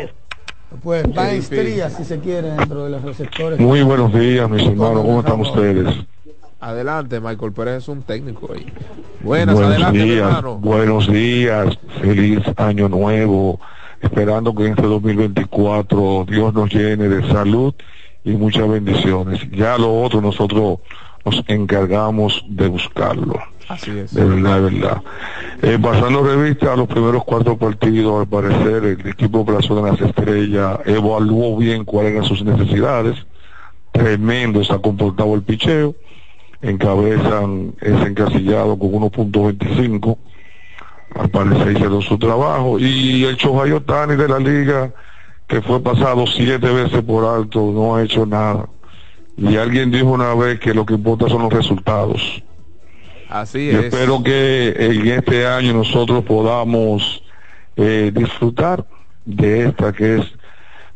pues maestría, si se quiere, dentro de los receptores. Muy buenos días, mis hermanos. ¿Cómo están ustedes? Adelante, Michael Pérez es un técnico ahí. Buenas, buenos adelante, días, hermano. buenos días. Feliz año nuevo. Esperando que en este 2024 Dios nos llene de salud y muchas bendiciones. Ya lo otro nosotros nos encargamos de buscarlo. Así es. De verdad, de verdad. Eh, pasando revista a los primeros cuatro partidos, al parecer el equipo Plazo de las Estrellas evaluó bien cuáles eran sus necesidades. Tremendo se ha comportado el picheo. Encabezan ese encasillado con 1.25. Al parecer hicieron su trabajo. Y el Shohei Otani de la liga, que fue pasado siete veces por alto, no ha hecho nada. Y alguien dijo una vez que lo que importa son los resultados. Así Yo es. espero que en este año nosotros podamos eh, disfrutar de esta que es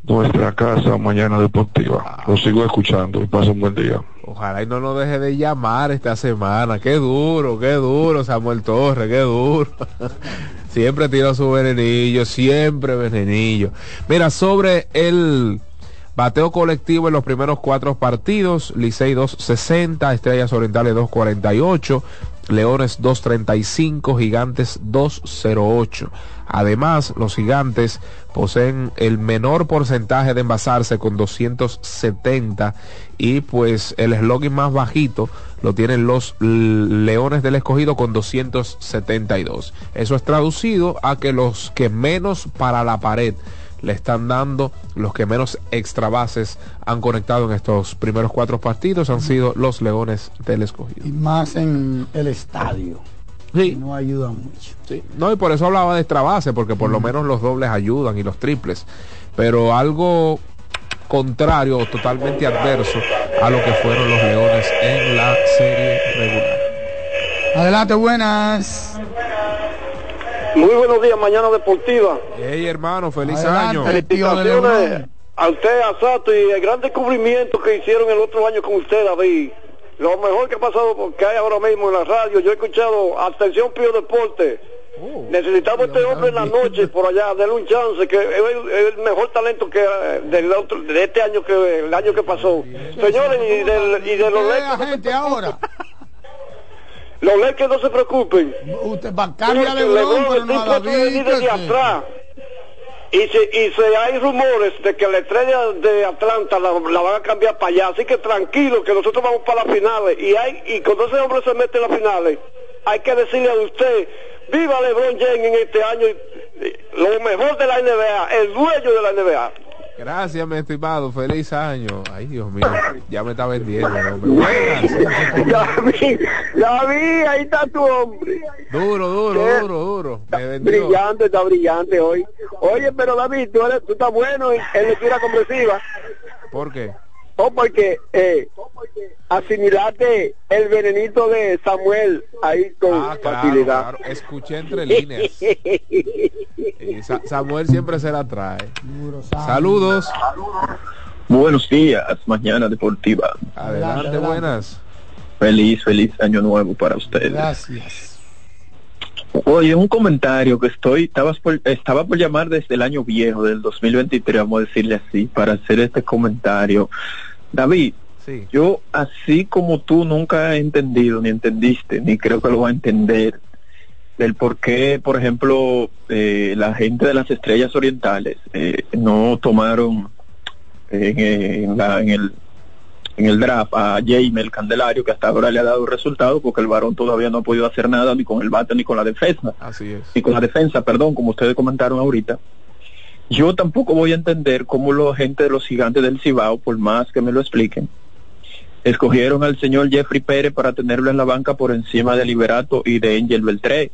nuestra casa mañana deportiva. Lo sigo escuchando y pasen un buen día. Ojalá y no nos deje de llamar esta semana. Qué duro, qué duro, Samuel Torres, qué duro. siempre tira su venenillo, siempre venenillo. Mira, sobre el bateo colectivo en los primeros cuatro partidos, Licey 260, Estrellas Orientales 248, Leones 235, Gigantes 208. Además, los gigantes poseen el menor porcentaje de envasarse con 270 y pues el slogan más bajito lo tienen los Leones del Escogido con 272. Eso es traducido a que los que menos para la pared le están dando, los que menos extra bases han conectado en estos primeros cuatro partidos han sido los Leones del Escogido. Y más en el estadio. Sí. No ayuda mucho. Sí. No, y por eso hablaba de extra base, porque por lo menos los dobles ayudan y los triples. Pero algo contrario o totalmente adverso a lo que fueron los Leones en la serie regular. Adelante, buenas. Muy buenos días, mañana deportiva. Hey hermano, feliz Adelante, año. Felicitaciones a usted, a Sato, y el gran descubrimiento que hicieron el otro año con usted, David. Lo mejor que ha pasado, que hay ahora mismo en la radio, yo he escuchado, atención Pío Deporte. Necesitamos este hombre en la noche por allá, denle un chance, que es el, mejor talento que eh, del otro, de este año que el año que pasó. Señores, y, del, y de los gente ahora. los Lakers no se preocupen. Usted va cambia Mire, que LeBron, pero no a a David. desde atrás. Y se, y se hay rumores de que la estrella de Atlanta la, la van a cambiar para allá. Así que tranquilo, que nosotros vamos para las finales. Y hay y cuando ese hombre se mete en las finales, hay que decirle a usted, viva LeBron James en este año, lo mejor de la NBA, el dueño de la NBA. Gracias, mi estimado. Feliz año. Ay, Dios mío. Ya me está vendiendo, hombre. Ya vi, ahí está tu hombre. Duro, duro, ¿Qué? duro, duro. Me vendió. Brillante, está brillante hoy. Oye, pero David, tú, eres, tú estás bueno en, en lectura compresiva. ¿Por qué? Oh, porque eh, asimilaste el venenito de Samuel ahí con Ah, claro, facilidad. claro. Escuché entre líneas. Sa- Samuel siempre se la trae. Saludos. Buenos días, mañana deportiva. Adelante, buenas. Feliz, feliz año nuevo para ustedes. Gracias. Oye, un comentario que estoy, estabas por- estaba por llamar desde el año viejo, del 2023, vamos a decirle así, para hacer este comentario. David, Sí. yo así como tú nunca he entendido, ni entendiste, ni creo que lo va a entender, del por qué, por ejemplo, eh, la gente de las estrellas orientales eh, no tomaron en, en la- en el en el draft a Jaime el Candelario que hasta ahora le ha dado resultados porque el varón todavía no ha podido hacer nada ni con el bate ni con la defensa Así es. y con la defensa, perdón, como ustedes comentaron ahorita. Yo tampoco voy a entender cómo la gente de los gigantes del Cibao, por más que me lo expliquen, escogieron al señor Jeffrey Pérez para tenerlo en la banca por encima de Liberato y de Angel Beltré.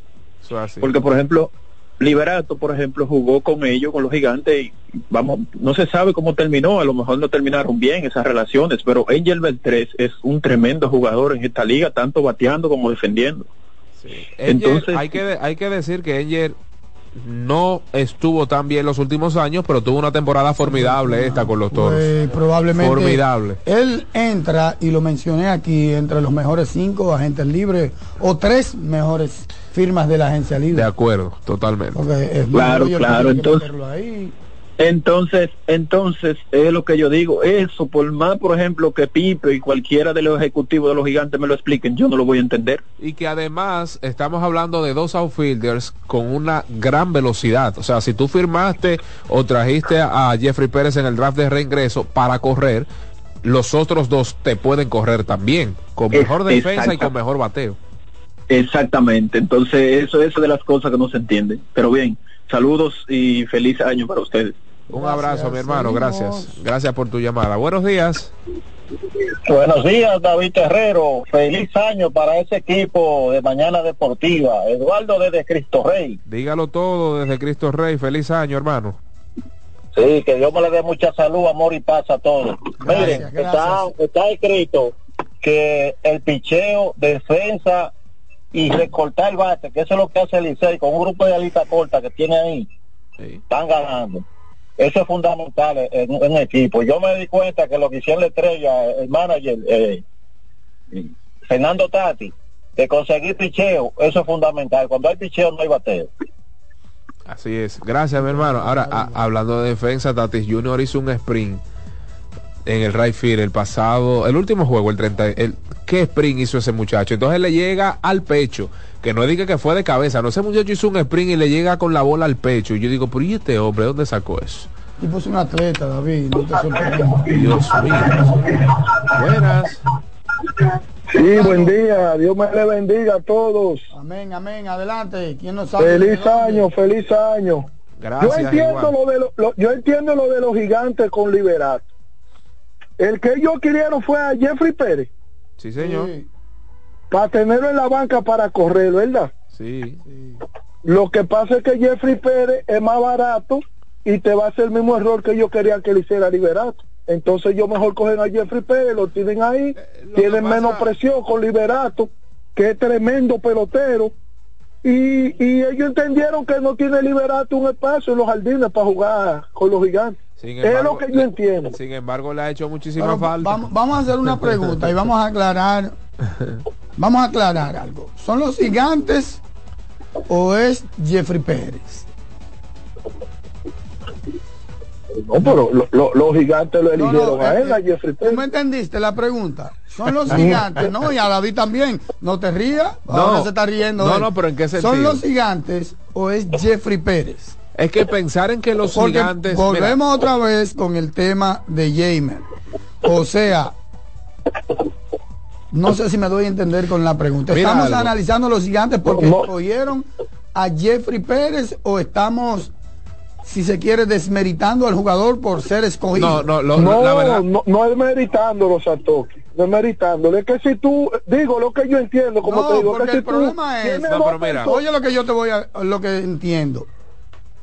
Porque, por ejemplo, Liberato, por ejemplo, jugó con ellos, con los gigantes, y vamos, no se sabe cómo terminó, a lo mejor no terminaron bien esas relaciones, pero Angel Beltrés es un tremendo jugador en esta liga, tanto bateando como defendiendo. Entonces- hay que hay que decir que Enger no estuvo tan bien los últimos años, pero tuvo una temporada formidable esta con los toros. Pues, probablemente Formidable. él entra y lo mencioné aquí entre los mejores cinco agentes libres o tres mejores firmas de la agencia libre De acuerdo, totalmente. Porque es Claro, claro, entonces- meterlo ahí. Entonces, entonces, es lo que yo digo, eso, por más, por ejemplo, que Pipe y cualquiera de los ejecutivos de los gigantes me lo expliquen, yo no lo voy a entender. Y que además estamos hablando de dos outfielders con una gran velocidad. O sea, si tú firmaste o trajiste a Jeffrey Pérez en el draft de reingreso para correr, los otros dos te pueden correr también, con Es- mejor defensa y con mejor bateo. Exactamente, entonces eso es de las cosas que no se entienden. Pero bien, saludos y feliz año para ustedes. Un abrazo, mi hermano, gracias. Gracias por tu llamada. Buenos días. Buenos días, David Terrero. Feliz año para ese equipo de Mañana Deportiva. Eduardo desde Cristo Rey. Dígalo todo desde Cristo Rey. Feliz año, hermano. Sí, que Dios me le dé mucha salud, amor y paz a todos. Miren, gracias. Está, está escrito que el picheo, defensa y recortar el bate, que eso es lo que hace el Licey con un grupo de alita corta que tiene ahí, están ganando. Eso es fundamental en un equipo. Yo me di cuenta que lo que hicieron la estrella, el manager, eh, Fernando Tati, de conseguir picheo, eso es fundamental. Cuando hay picheo no hay bateo. Así es. Gracias, mi hermano. Ahora, hablando de defensa, Tatis Junior hizo un sprint en el right field el pasado, el último juego, el 30. El, ¿Qué sprint hizo ese muchacho? Entonces le llega al pecho, que no diga que fue de cabeza, no, ese muchacho hizo un sprint y le llega con la bola al pecho. Y yo digo, pero ¿y este hombre dónde sacó eso? Tipo es un atleta, David, no te sorprendas. Dios mío. Buenas. Sí, buen día. Dios me le bendiga a todos. Amén, amén. Adelante. ¿Quién no sabe? Feliz año, feliz año. Gracias, yo entiendo igual. lo de lo- lo- yo entiendo lo de los gigantes con Liberato. El que ellos querían fue a Jeffrey Pérez Sí, señor. para tenerlo en la banca para correr, ¿verdad? Sí. Lo que pasa es que Jeffrey Pérez es más barato y te va a hacer el mismo error que ellos querían que le hiciera Liberato. Entonces ellos mejor cogen a Jeffrey Pérez, lo tienen ahí, tienen menos presión con Liberato, que es tremendo pelotero. Y, y ellos entendieron que no tiene Liberato un espacio en los jardines para jugar con los gigantes. Sin es embargo, lo que yo entiendo. Sin embargo, le ha hecho muchísima Pero falta. Vamos, vamos a hacer una pregunta y vamos a aclarar. Vamos a aclarar algo. ¿Son los gigantes o es Jeffrey Pérez? No, pero lo- lo- los gigantes lo No, no, eligieron a eh, él, a eh, Jeffrey ¿Tú Pérez. me entendiste la pregunta? Son los gigantes, ¿no? Y a David también. No te rías. Ahora No. se está riendo. No, él. no, pero ¿en qué ¿Son sentido? los gigantes o es Jeffrey Pérez? Es que pensar en que los Porque gigantes. volvemos otra vez con el tema de Jamer. O sea, no sé si me doy a entender con la pregunta. ¿Estamos algo. analizando los gigantes porque No. escogieron a Jeffrey Pérez o estamos, si se quiere, desmeritando al jugador por ser escogido? No, no, lo- no, la verdad. no, no es meritándolo, Satoki. No es que si tú, digo lo que yo entiendo, como No, te digo, porque que si el tú problema es- No, pero mira. Oye lo que yo te voy a, lo que entiendo.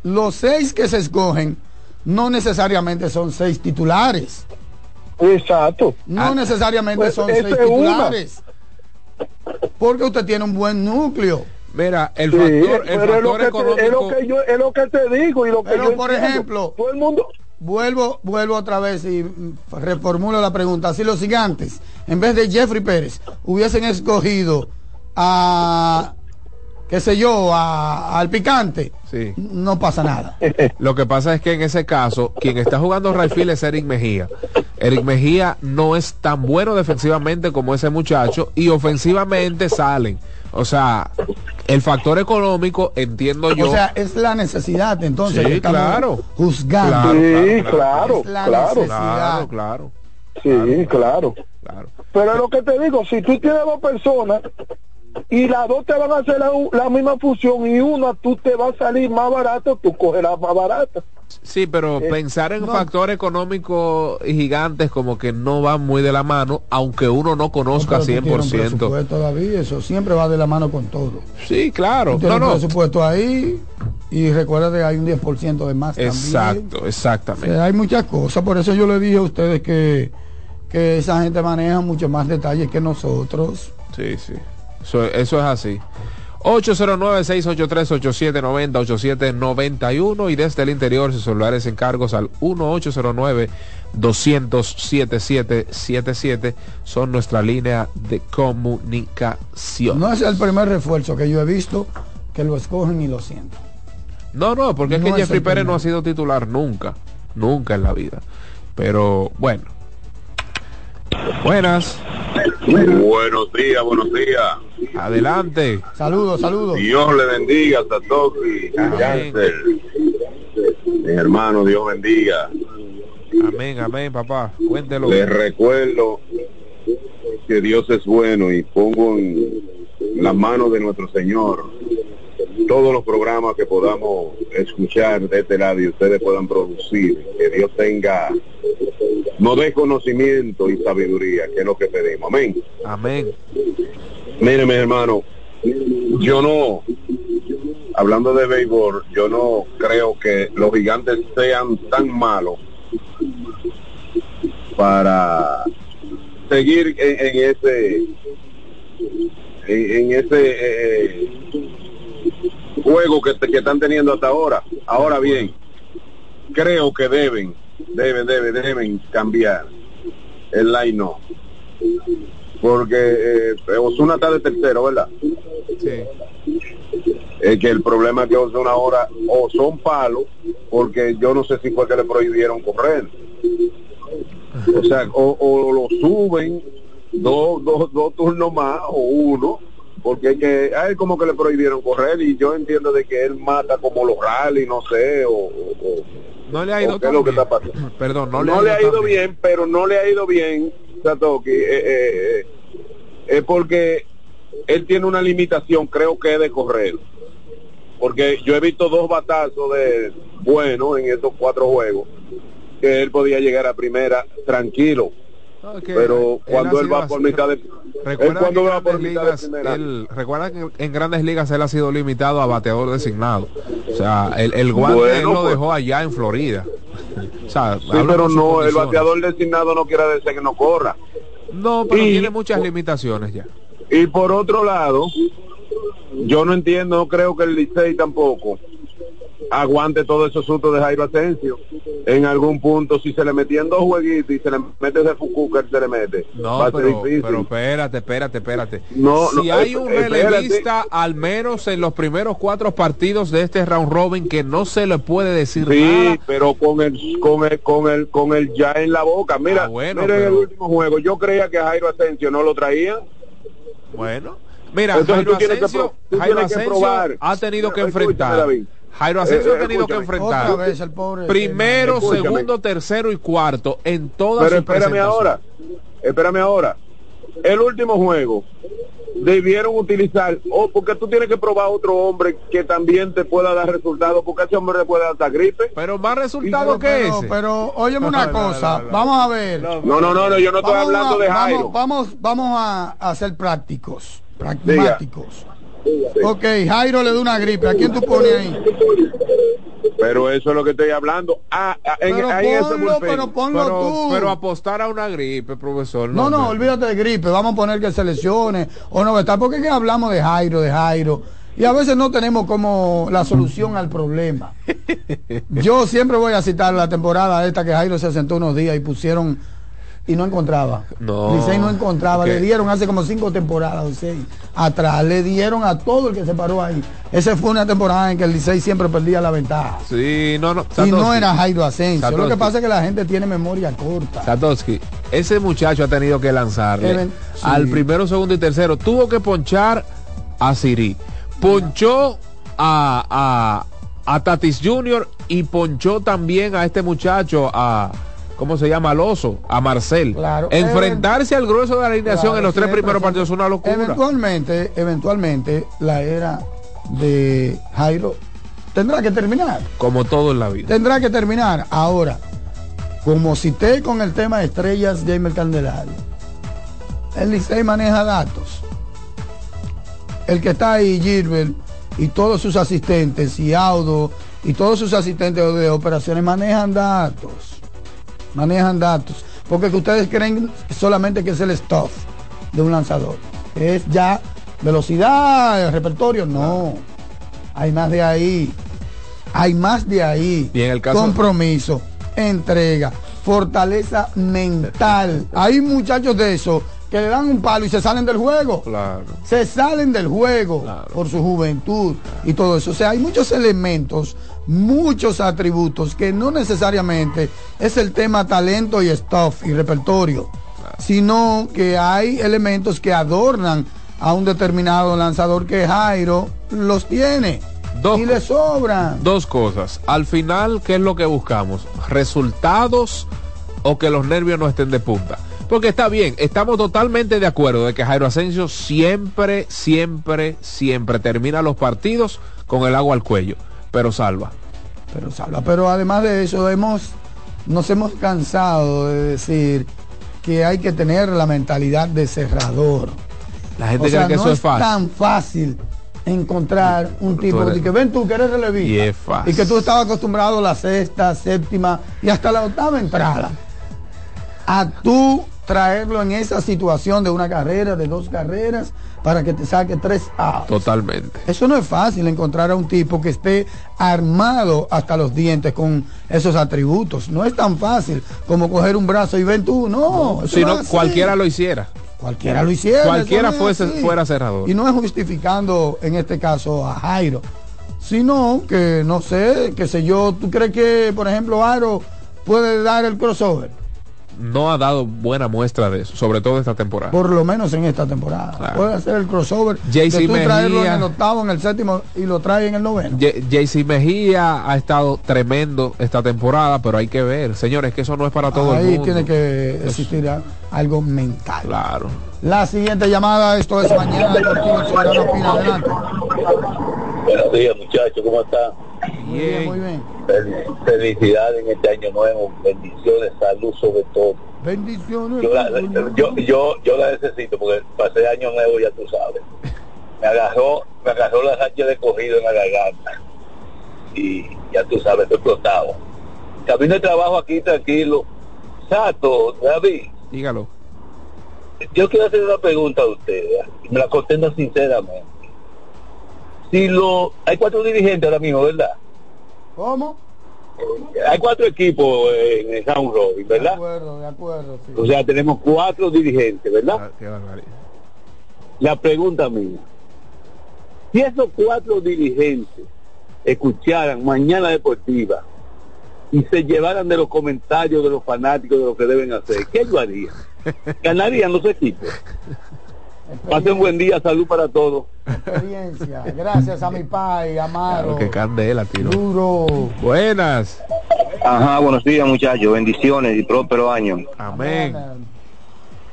Los seis que se escogen no necesariamente son seis titulares. Exacto. No Ah, necesariamente pues son seis una. titulares. Porque usted tiene un buen núcleo. Mira, el Sí, factor, el pero es lo, factor que te, económico. es lo que yo es lo que te digo y lo que Pero, yo por entiendo. ejemplo, todo el mundo Vuelvo, vuelvo otra vez y reformulo la pregunta. Si los gigantes, en vez de Jeffrey Pérez, hubiesen escogido a, qué sé yo, a- al picante, Sí. no pasa nada. Lo que pasa es que en ese caso, quien está jugando Rayfield es Eric Mejía. Eric Mejía no es tan bueno defensivamente como ese muchacho y ofensivamente salen. O sea, el factor económico, entiendo yo. O sea, es la necesidad entonces Sí, claro. juzgando. Claro, Sí, claro, claro, Es la claro. necesidad. claro, claro, Sí, claro. claro. Pero es lo que te digo, si tú tienes dos personas y las dos te van a hacer la, la misma función y una tú te va a salir más barato, tú cogerás más barato. Sí, pero Eh, pensar en no. factor económico y gigantes como que no van muy de la mano, aunque uno no conozca un 100%. presupuesto, David, eso siempre va de la mano con todo. Sí, claro. Tú tienes No, un no. presupuesto ahí y recuerda que hay un 10% de más también. Exacto, O exactamente. sea, hay muchas cosas, por eso yo le dije a ustedes que, que esa gente maneja mucho más detalles que nosotros. Sí, sí. Eso, eso es así. 809-683-8790, 8791 y desde el interior sus celulares en cargos al 1809-200-7777 son nuestra línea de comunicación. No es el primer refuerzo que yo he visto que lo escogen y lo sienten. No, no, porque No es que es Jeffrey Pérez no ha sido titular nunca, nunca en la vida. Pero bueno. Buenas, Buenos días, buenos días. adelante. Saludos, saludos. Dios le bendiga a Satoshi, Cáncer. Mi hermano, Dios bendiga. Amén, amén, papá. Cuéntelo. Les recuerdo que Dios es bueno y pongo en las manos de nuestro Señor todos los programas que podamos escuchar de este lado y ustedes puedan producir. Que Dios tenga, nos dé conocimiento y sabiduría, que es lo que pedimos. Amén. Amén. Mire, mi hermano, yo no, hablando de béisbol, yo no creo que los gigantes sean tan malos para seguir en, en ese, en, en ese eh, juego que, que están teniendo hasta ahora. Ahora bien, creo que deben, deben, deben, deben cambiar el line no porque eh, Osuna está de tercero, ¿verdad? Sí. Es que el problema es que Osuna ahora o son palos, porque yo no sé si fue que le prohibieron correr. O sea, o, o lo suben dos, dos, dos turnos más o uno, porque es que a él como que le prohibieron correr y yo entiendo de que él mata como los rally, no sé, o, o- No le ha ido es tan lo que bien. está pasando. Perdón, no, no, le ha ido tan bien, pero no le ha ido bien, Satoki, eh, eh, eh, es porque él tiene una limitación, creo que es de correr. Porque yo he visto dos batazos de bueno en estos cuatro juegos, que él podía llegar a primera tranquilo. Pero él cuando él sido va por mitad de él Recuerda cuando va por mitad de ligas, primera. él- recuerda que en grandes ligas él ha sido limitado a bateador designado. O sea, el, el guante Bueno, él lo pues. dejó allá en Florida. O sea, Sí, pero no, el bateador designado no quiere decir que no corra. No, pero Y- tiene muchas limitaciones ya. Y por otro lado, yo no entiendo, no creo que el Licey tampoco aguante todos esos sustos de Jairo Asensio. En algún punto, si se le metían dos jueguitos y se le mete ese Fukuka, él se le mete. No, Va a ser pero, difícil. pero espérate, espérate, espérate. No, si no, hay es- un espérate. relevista, al menos en los primeros cuatro partidos de este round robin, que no se le puede decir Sí, nada. pero con el con el con el con el ya en la boca. Mira, Ah, bueno, mira en el último juego, yo creía que Jairo Asensio no lo traía. Bueno, mira, Entonces Jairo que Asensio, Jairo que Asensio probar. ha tenido que enfrentar. Jairo Asensio Eh, ha tenido que enfrentar Otra vez el pobre. primero, Escúchame. segundo, tercero y cuarto en todas Pero sus espérame ahora, espérame ahora. El último juego debieron utilizar, o porque tú tienes que probar otro hombre que también te pueda dar resultados, porque a ese hombre le puede dar hasta gripe. Pero más resultados que pero, ese. pero óyeme una cosa, no, no. vamos a ver. No, no, no, no, yo no estoy hablando a- de Jairo. Vamos, vamos, vamos a, a ser prácticos, pragmáticos. Ok, Jairo le da una gripe. ¿A quién tú pones ahí? Pero eso es lo que estoy hablando. Ah, ah, en, Pero ahí ponlo, pero ponlo Pero, tú. pero apostar a una gripe, profesor. No, no, me- olvídate de gripe. Vamos a poner que se lesione o no está. Porque es que hablamos de Jairo, de Jairo. Y a veces no tenemos como la solución al problema. Yo siempre voy a citar la temporada esta que Jairo se sentó unos días y pusieron y no encontraba. No. Licey no encontraba. Le dieron hace como cinco temporadas o seis atrás. Le dieron a todo el que se paró ahí. Esa fue una temporada en que el Licey siempre perdía la ventaja. Sí, no, no. Y no era Jairo Asensio. Lo que pasa es que la gente tiene memoria corta. Satoshi, ese muchacho ha tenido que lanzarle Even- sí. al primero, segundo y tercero. Tuvo que ponchar a Siri. Ponchó a, a, a Tatis Jr. y ponchó también a este muchacho, a. ¿Cómo se llama? Al oso, a Marcel. Claro. Enfrentarse al grueso de la alineación Claro, en los tres primeros partidos es una locura. Eventualmente, eventualmente, la era de Jairo tendrá que terminar. Como todo en la vida. Tendrá que terminar. Ahora, como cité con el tema de estrellas Jamer Candelario, el Licey maneja datos. El que está ahí, Gilbert, y todos sus asistentes, y Audo, y todos sus asistentes de operaciones manejan datos. Manejan datos. Porque que ustedes creen solamente que es el stuff de un lanzador. Es ya velocidad, el repertorio. No. Hay más de ahí. Hay más de ahí. Y en el caso- Compromiso, entrega, fortaleza mental. Hay muchachos de esos que le dan un palo y se salen del juego. Claro. Se salen del juego por su juventud y todo eso. O sea, hay muchos elementos, muchos atributos que no necesariamente es el tema talento y stuff y repertorio, sino que hay elementos que adornan a un determinado lanzador que Jairo los tiene y le sobran. Dos cosas. Al final, ¿qué es lo que buscamos? ¿Resultados o que los nervios no estén de punta? Porque está bien, estamos totalmente de acuerdo de que Jairo Asensio siempre, siempre, siempre termina los partidos con el agua al cuello, pero salva. Pero salva. Pero además de eso, hemos, nos hemos cansado de decir que hay que tener la mentalidad de cerrador. La gente O sea, cree que no eso es es fácil. tan fácil encontrar un tipo eres- de que ven tú que eres relevista Y es fácil. y que tú estabas acostumbrado a la sexta, séptima y hasta la octava entrada. A tú traerlo en esa situación de una carrera, de dos carreras, para que te saque tres outs. Totalmente. Eso no es fácil encontrar a un tipo que esté armado hasta los dientes con esos atributos. No es tan fácil como coger un brazo y ven tú, no. Si no cualquiera lo hiciera. Cualquiera lo hiciera. Cualquiera fuese, fuera cerrador. Y no es justificando en este caso a Jairo, sino que no sé, qué sé yo, ¿tú crees que, por ejemplo, Jairo puede dar el crossover? No ha dado buena muestra de eso, sobre todo esta temporada. Por lo menos en esta temporada. Claro. Puede hacer el crossover. JC tú traerlo en Mejía. el octavo, en el séptimo y lo trae en el noveno. JC Mejía ha estado tremendo esta temporada, pero hay que ver, señores, que eso no es para todo el Ahí mundo. tiene que existir algo mental. Claro. La siguiente llamada, esto es mañana adelante. Buenos días, muchachos, ¿cómo están? Muy bien, muy bien. Fel- Felicidades en este año nuevo, bendiciones, salud sobre todo. Bendiciones. Yo la, yo, yo, yo la necesito porque pasé año nuevo, ya tú sabes. Me agarró, me agarró la racha de cogido en la garganta. Y ya tú sabes, estoy explotado. Camino de trabajo aquí tranquilo. Sato, David, Dígalo. yo quiero hacer una pregunta a ustedes, y me la contesto sinceramente. Si lo, hay cuatro dirigentes ahora mismo, ¿verdad? ¿Cómo? Hay cuatro equipos en el Round Robin, De ¿verdad? acuerdo, de acuerdo, sí. O sea, tenemos cuatro dirigentes, ¿verdad? Ah, Qué barbaridad. La pregunta mía, si esos cuatro dirigentes escucharan Mañana Deportiva y se llevaran de los comentarios de los fanáticos de lo que deben hacer, ¿qué yo haría? ¿Ganarían los equipos? Pasen buen día, salud para todos. Experiencia. Gracias a mi pai, Amaro. Claro, que candela, tiro. Duro. Buenas. Ajá, buenos días muchachos, bendiciones y próspero año. Amén.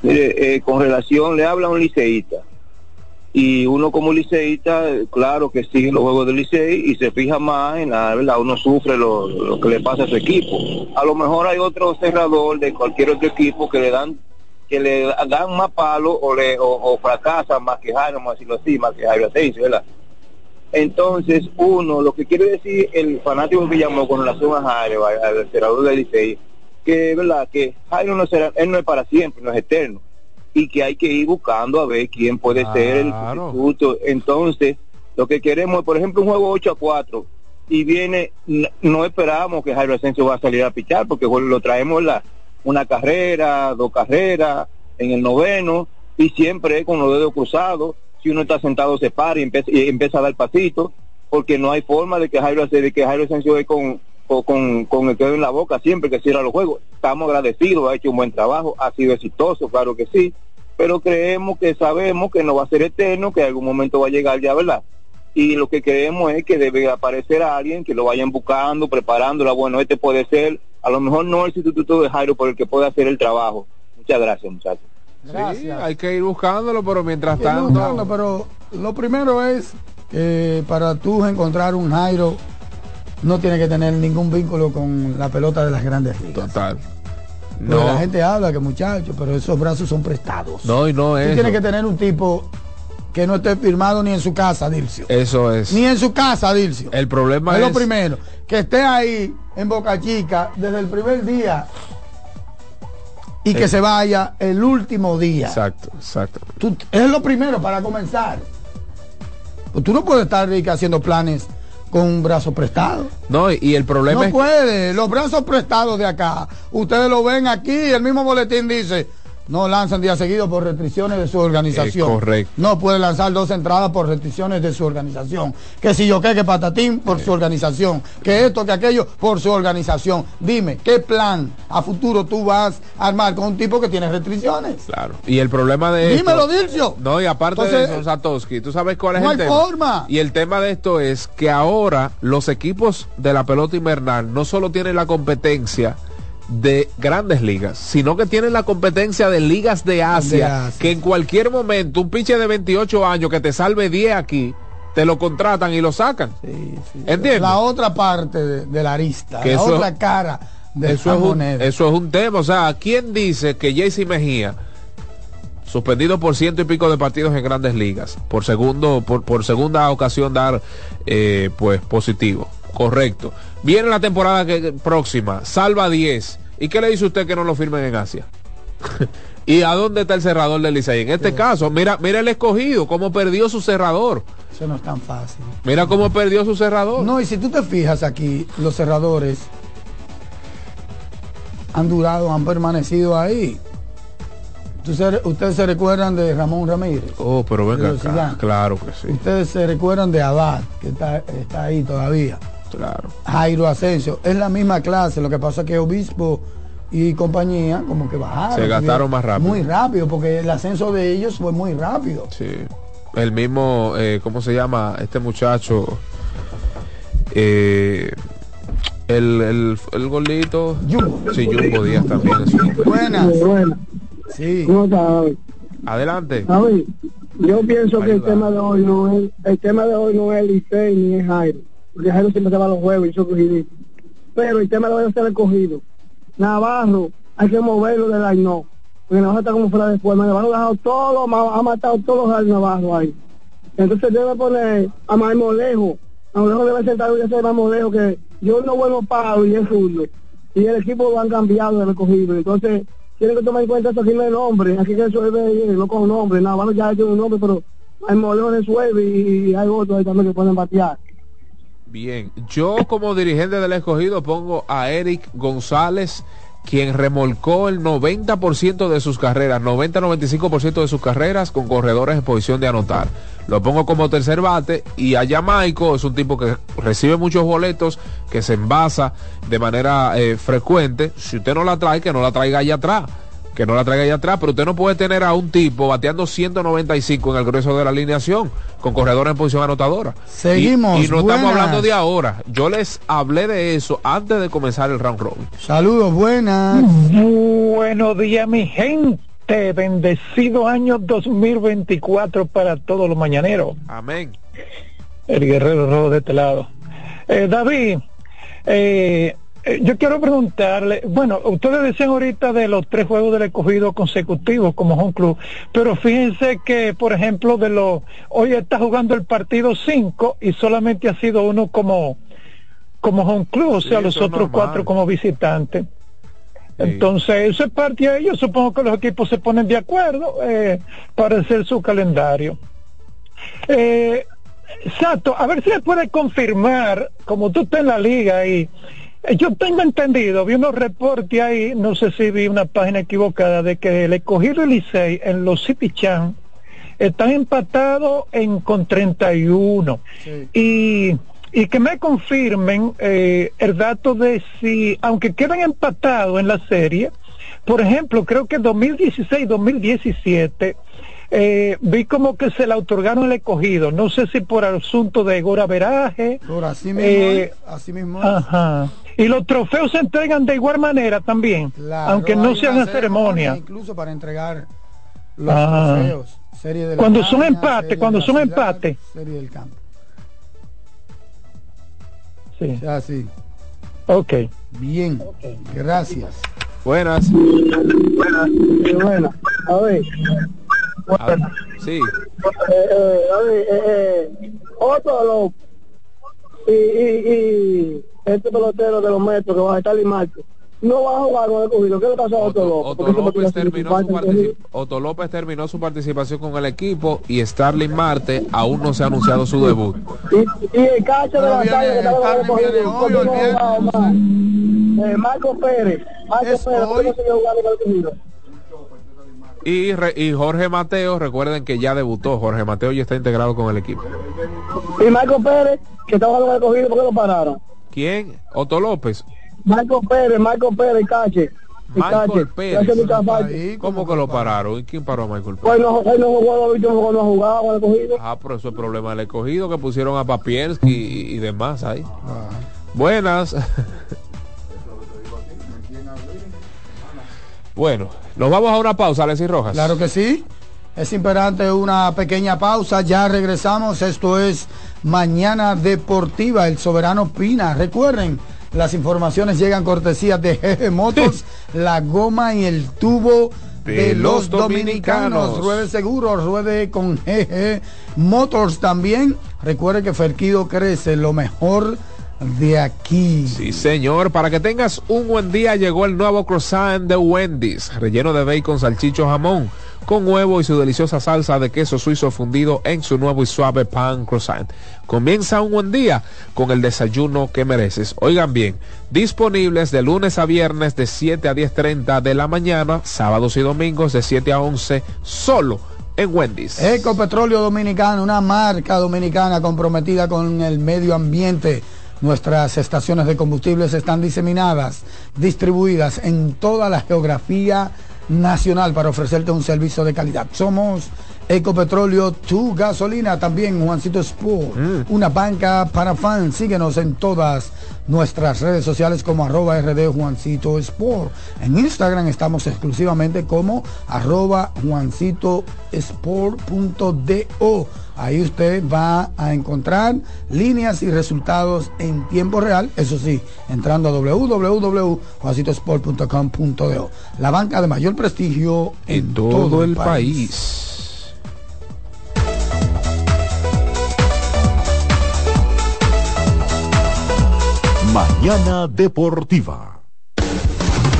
Mire, eh, con relación, le habla un liceísta. Y uno como liceísta, claro que sigue los juegos del licey y se fija más en la verdad, uno sufre lo, lo que le pasa a su equipo. A lo mejor hay otro cerrador de cualquier otro equipo que le dan que le dan más palo o, le, o, o fracasan más que Jairo, vamos a decirlo así, más que Jairo Asensio, ¿verdad? Entonces, uno, lo que quiere decir el fanático que llamó con relación a Jairo, al, senador del Licey, que verdad que Jairo no será, él no es para siempre, no es eterno, y que hay que ir buscando a ver quién puede ser el sustituto. Entonces, lo que queremos es, por ejemplo, un juego 8 a 4, y viene, n- no esperamos que Jairo Asensio va a salir a pichar, porque bueno, lo traemos la, una carrera, dos carreras, en el noveno, y siempre con los dedos cruzados, si uno está sentado se para y empieza, y empieza a dar pasito, porque no hay forma de que Jairo, de que Jairo Asensio es con, con, con, con el dedo en la boca siempre que cierra los juegos. Estamos agradecidos, ha hecho un buen trabajo, ha sido exitoso, claro que sí, pero creemos que sabemos que no va a ser eterno, que en algún momento va a llegar ya, ¿verdad? Y lo que creemos es que debe aparecer alguien que lo vayan buscando, preparándola. Bueno, este puede ser, a lo mejor no el sustituto de Jairo, pero el que puede hacer el trabajo. Muchas gracias, muchachos. Sí, hay que ir buscándolo, pero mientras Ir tanto... buscando, pero lo primero es que para tú encontrar un Jairo no tiene que tener ningún vínculo con la pelota de las grandes ligas. Total. Porque No. la gente habla que muchachos, pero esos brazos son prestados. No, y no Tú es. tienes que tener un tipo que no esté firmado ni en su casa, Dilcio. Eso es. Ni en su casa, Dilcio. El problema es es. lo primero. Que esté ahí en Boca Chica desde el primer día y que Eh. se vaya el último día. Exacto, exacto. Tú- es lo primero para comenzar. Pues tú no puedes estar haciendo planes con un brazo prestado. No, y, el problema No es. puede. Los brazos prestados de acá, ustedes lo ven aquí, el mismo boletín dice, no lanzan días seguidos por restricciones de su organización. Eh, correcto. No puede lanzar dos entradas por restricciones de su organización. Que si yo qué, que patatín por su organización. Que esto, que aquello por su organización. Dime, ¿qué plan a futuro tú vas a armar con un tipo que tiene restricciones? Claro. Y el problema de. Dímelo, esto- Dilcio. No, y aparte Entonces, de eso, Satoshi, ¿tú sabes cuál es no el hay tema? forma. Y el tema de esto es que ahora los equipos de la pelota invernal no solo tienen la competencia de grandes ligas, sino que tienen la competencia de ligas de Asia, que en cualquier momento un pinche de 28 años que te salve 10 aquí, te lo contratan y lo sacan. ¿Entiendes? La otra parte de, de la arista, Que la eso- otra cara de eso es, un, eso es un tema. O sea, ¿quién dice que JC Mejía, suspendido por ciento y pico de partidos en grandes ligas, por segundo, por, por segunda ocasión dar eh, pues positivo? Correcto. Viene la temporada que, próxima, salva 10. ¿Y qué le dice usted que no lo firmen en Asia? ¿Y a dónde está el cerrador del Licey? En este caso, mira, mira el escogido, cómo perdió su cerrador. Eso no es tan fácil. Mira cómo perdió su cerrador. No, y si tú te fijas aquí, los cerradores han durado, han permanecido ahí. Se- Ustedes se recuerdan de Ramón Ramírez. Oh, pero venga acá. Claro que sí. Ustedes se recuerdan de Abad, que está, está ahí todavía. Claro. Jairo Asensio. Es la misma clase. Lo que pasa es que Obispo y compañía como que bajaron. Se gastaron más rápido. Muy rápido, porque el ascenso de ellos fue muy rápido. Sí. El mismo, eh, ¿cómo se llama? Este muchacho. Eh, el, el, el gordito. Jumbo. Sí, Jumbo Díaz también. es Buenas. Buenas. Sí. ¿Cómo estás, David? Adelante. David, yo pienso que el tema de hoy no es el tema de hoy no es Licey ni es Jairo, porque Jairo siempre se va a los juegos y yo cogidito. Pero el tema de hoy es el recogido. Navarro, hay que moverlo del Aino. Porque Navarro está como fuera de forma. Navarro ha dejado todo, ha matado todos los Navarro ahí. Entonces debe poner a Marmolejo. Marmolejo debe sentar y hacer Marmolejo que yo no bueno paro y es zurdo. Y el equipo lo han cambiado de recogido. Entonces tienen que tomar en cuenta esto aquí no hay nombre. Aquí que resuelve no con nombre. Navarro ya tiene un nombre, pero Marmolejo resuelve y hay otros ahí también que pueden batear. Bien. Yo como dirigente del escogido pongo a Eric González, quien remolcó el 90% de sus carreras, 90-95% de sus carreras con corredores en posición de anotar. Lo pongo como tercer bate y a Jamaico es un tipo que recibe muchos boletos, que se envasa de manera eh, frecuente. Si usted no la trae, que no la traiga allá atrás. Que no la traiga allá atrás, pero usted no puede tener a un tipo bateando 195 en el grueso de la alineación con corredores en posición anotadora. Seguimos, Y, y no estamos hablando de ahora. Yo les hablé de eso antes de comenzar el round robin. Saludos, buenas. Buenos días, mi gente. Bendecido año 2024 para todos los mañaneros. Amén. El guerrero rojo de este lado. Eh, David, eh, eh, yo quiero preguntarle, bueno, ustedes decían ahorita de los tres juegos del escogido consecutivos como home club, pero fíjense que, por ejemplo, de los, hoy está jugando el partido 5 y solamente ha sido uno como, como home club, o sea, los otros cuatro como visitante. Entonces, eso es parte de ello. Supongo que los equipos se ponen de acuerdo eh, para hacer su calendario. Eh, Sato, a ver si le puede confirmar, como tú estás en la liga y yo tengo entendido, vi unos reportes ahí, no sé si vi una página equivocada, de que el escogido Licey en los City Chan están empatados en con 31. Y, y que me confirmen eh, el dato de si, aunque queden empatados en la serie, por ejemplo, creo que 2016-2017 eh, vi como que se la otorgaron el escogido, no sé si por asunto de Gora Veraje. Por así mismo, eh, así mismo. Ajá. Y los trofeos se entregan de igual manera también, aunque no sean en ceremonia. Incluso para entregar los Ah. trofeos. Serie de Cuando son empate, serie cuando son empate. Serie del campo. Sí. Ya, sí. Ok. Bien. Gracias. Buenas. Buenas. Bueno, a ver. Ah, sí. Eh, eh, eh, López y, y, y este pelotero de los metros que va a estar en Marte no va a jugar con el cogido. ¿Qué le pasó a Otto López? Otto López, terminó su principal, partici- Otto López terminó su participación con el equipo y Starling Marte aún no se ha anunciado su debut. Y, y el cacho de la calle que estaba Marco Pérez, Marco Pérez, ¿por qué no siguió jugando con el cogido? Y, re- y Jorge Mateo, recuerden que ya debutó. Jorge Mateo ya está integrado con el equipo. Y Marco Pérez, que estaba jugando con el cogido, ¿por qué lo pararon? ¿Quién? Otto López. Marco Pérez, Marco Pérez, Cache. Michael. Pérez. ¿Cómo que lo pararon? ¿Y quién paró a Michael Pérez? Pues no, él no jugó no ha jugado con el cogido. Ah, pero eso es problema del escogido que pusieron a Papierski y, y demás ahí. Buenas. bueno, nos vamos a una pausa, Alexis Rojas. Claro que sí. Es imperante una pequeña pausa. Ya regresamos. Esto es Mañana Deportiva. El Soberano Pina. Recuerden, las informaciones llegan cortesía de Jeje Motos, la goma y el tubo de, De los los dominicanos. dominicanos. Ruede seguro, ruede con Jeje Motors también. Recuerde que Ferquido crece lo mejor de aquí. Sí, señor. Para que tengas un buen día, llegó el nuevo croissant de Wendy's, relleno de bacon, salchicho, jamón, con huevo y su deliciosa salsa de queso suizo fundido en su nuevo y suave pan croissant. Comienza un buen día con el desayuno que mereces. Oigan bien, disponibles de lunes a viernes de 7 a 10.30 de la mañana, sábados y domingos de 7 a 11, solo en Wendy's. Ecopetróleo Dominicano, una marca dominicana comprometida con el medio ambiente. Nuestras estaciones de combustibles están diseminadas, distribuidas en toda la geografía nacional para ofrecerte un servicio de calidad. Somos Ecopetróleo, tu gasolina, también Juancito Sport, una banca para fans. Síguenos en todas nuestras redes sociales como arroba RD Juancito Sport. En Instagram estamos exclusivamente como arroba Juancito Sport.do. Ahí usted va a encontrar líneas y resultados en tiempo real, eso sí, entrando a www.juancitosport.com.do. La banca de mayor prestigio en, todo, el país. Mañana Deportiva.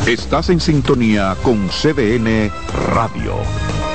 Estás en sintonía con CDN Radio.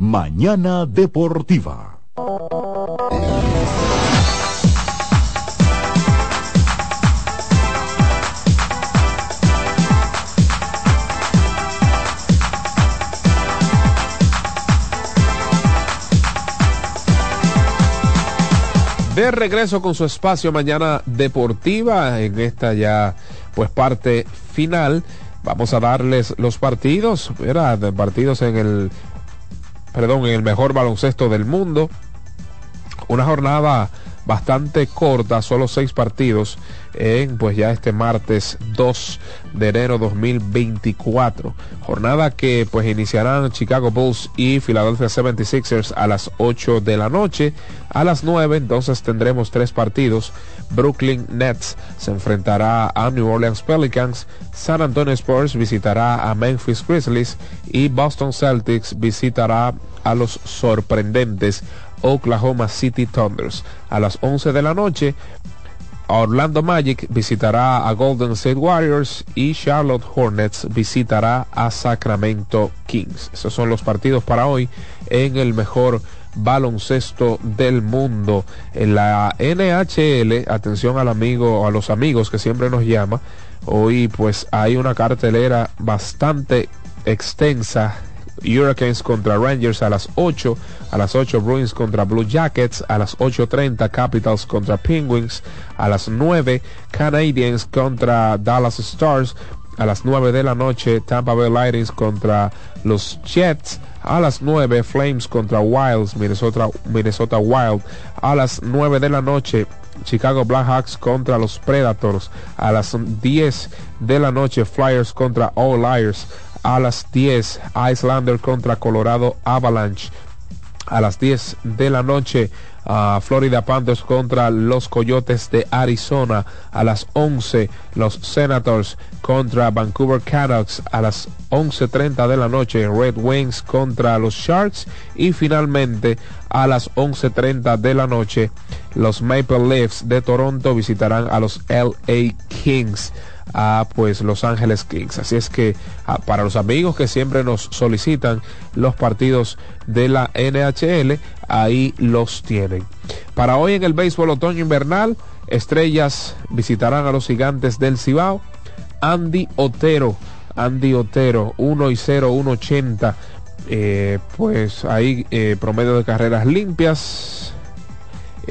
Mañana Deportiva. De regreso con su espacio mañana deportiva en esta ya pues parte final. Vamos a darles los partidos, ¿verdad? Partidos en el perdón, en el mejor baloncesto del mundo. Una jornada bastante corta, solo seis partidos en pues ya este martes 2 de enero 2024. Jornada que pues iniciarán Chicago Bulls y Philadelphia 76ers a las 8 de la noche. A las 9 entonces tendremos tres partidos. Brooklyn Nets se enfrentará a New Orleans Pelicans. San Antonio Spurs visitará a Memphis Grizzlies y Boston Celtics visitará a los sorprendentes Oklahoma City Thunders. A las 11 de la noche, Orlando Magic visitará a Golden State Warriors y Charlotte Hornets visitará a Sacramento Kings. Esos son los partidos para hoy en el mejor baloncesto del mundo. En la NHL, atención al amigo, a los amigos que siempre nos llama. Hoy pues hay una cartelera bastante extensa Hurricanes contra Rangers a las 8, a las 8 Bruins contra Blue Jackets, a las 8.30 Capitals contra Penguins, a las 9 Canadiens contra Dallas Stars, a las 9 de la noche Tampa Bay Lightning contra los Jets, a las 9 Flames contra Wilds, Minnesota, Minnesota Wild, a las 9 de la noche Chicago Blackhawks contra los Predators, a las 10 de la noche Flyers contra All Liars, a las 10 Icelander contra Colorado Avalanche. A las 10 de la noche uh, Florida Panthers contra los Coyotes de Arizona. A las 11 los Senators contra Vancouver Canucks. A las 11.30 de la noche Red Wings contra los Sharks. Y finalmente a las 11.30 de la noche los Maple Leafs de Toronto visitarán a los LA Kings a pues Los Ángeles Kings. Así es que para los amigos que siempre nos solicitan los partidos de la NHL, ahí los tienen. Para hoy en el béisbol otoño invernal, Estrellas visitarán a los gigantes del Cibao. Andy Otero, Andy Otero, 1 y 0, 1.80. Eh, pues ahí eh, promedio de carreras limpias,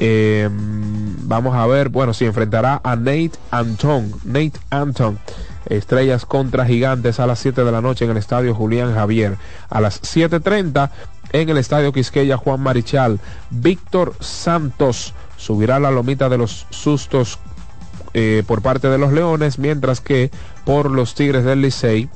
eh, vamos a ver, bueno, si enfrentará a Nate Anton. Nate Anton. Estrellas contra Gigantes a las 7 de la noche en el estadio Julián Javier. A las 7.30 en el estadio Quisqueya Juan Marichal. Víctor Santos subirá la lomita de los sustos eh, por parte de los Leones, mientras que por los Tigres del Licey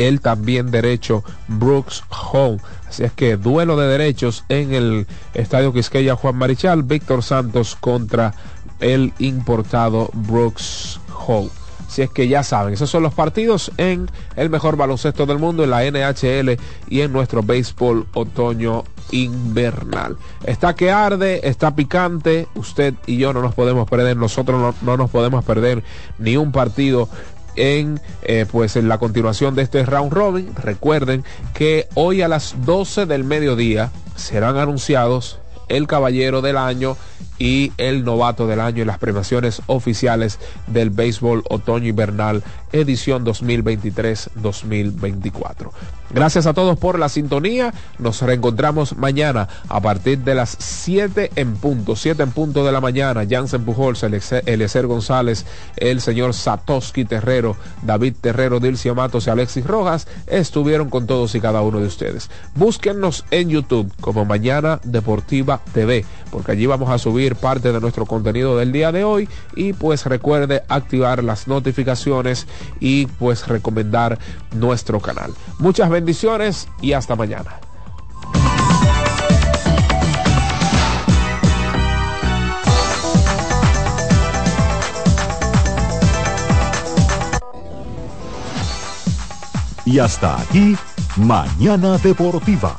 el también derecho Brooks Hall. Así es que duelo de derechos en el Estadio Quisqueya Juan Marichal, Víctor Santos contra el importado Brooks Hall. Si es que ya saben, esos son los partidos en el mejor baloncesto del mundo, en la NHL y en nuestro béisbol otoño invernal. Está que arde, está picante, usted y yo no nos podemos perder, nosotros no, no nos podemos perder ni un partido en eh, pues en la continuación de este round robin. Recuerden que hoy a las 12 del mediodía serán anunciados el caballero del año y el novato del año en las premiaciones oficiales del béisbol otoño invernal edición 2023-2024. Gracias a todos por la sintonía. Nos reencontramos mañana a partir de las 7 en punto, 7 en punto de la mañana. Jansen Pujols, Eliezer González, el señor Satoshi Terrero, David Terrero, Dilcio Matos y Alexis Rojas estuvieron con todos y cada uno de ustedes. Búsquennos en YouTube como Mañana Deportiva TV, porque allí vamos a subir parte de nuestro contenido del día de hoy y pues recuerde activar las notificaciones y pues recomendar nuestro canal. Muchas bendiciones y hasta mañana. Y hasta aquí, Mañana Deportiva.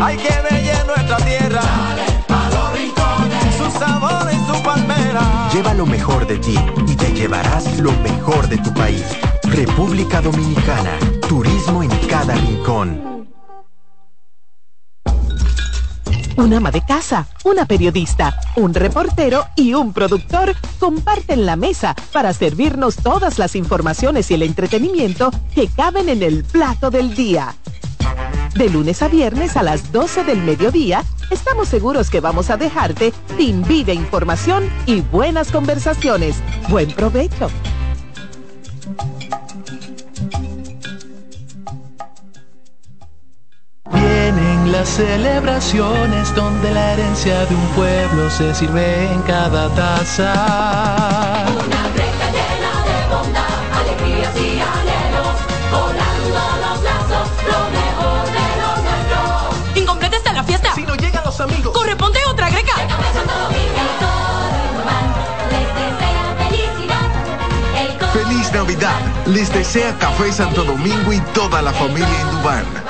Hay que bella nuestra tierra. Dale pa' los rincones, su sabor y su palmera. Lleva lo mejor de ti y te llevarás lo mejor de tu país. República Dominicana. Turismo en cada rincón. Un ama de casa, una periodista, un reportero y un productor comparten la mesa para servirnos todas las informaciones y el entretenimiento que caben en el plato del día. De lunes a viernes a las 12 del mediodía, estamos seguros que vamos a dejarte sin vida información y buenas conversaciones. Buen provecho. Vienen las celebraciones donde la herencia de un pueblo se sirve en cada taza. Les desea Café Santo Domingo y toda la familia Indubán.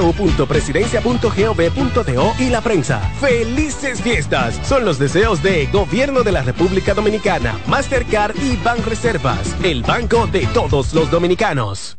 www.presidencia.gov.do y la prensa. ¡Felices fiestas! Son los deseos de Gobierno de la República Dominicana, Mastercard y Banreservas, el banco de todos los dominicanos.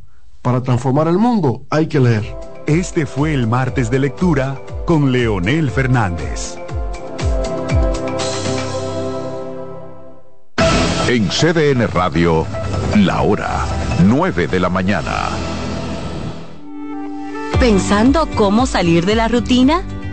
Para transformar el mundo hay que leer. Este fue el martes de lectura con Leonel Fernández. En CDN Radio, la hora 9 de la mañana. ¿Pensando cómo salir de la rutina?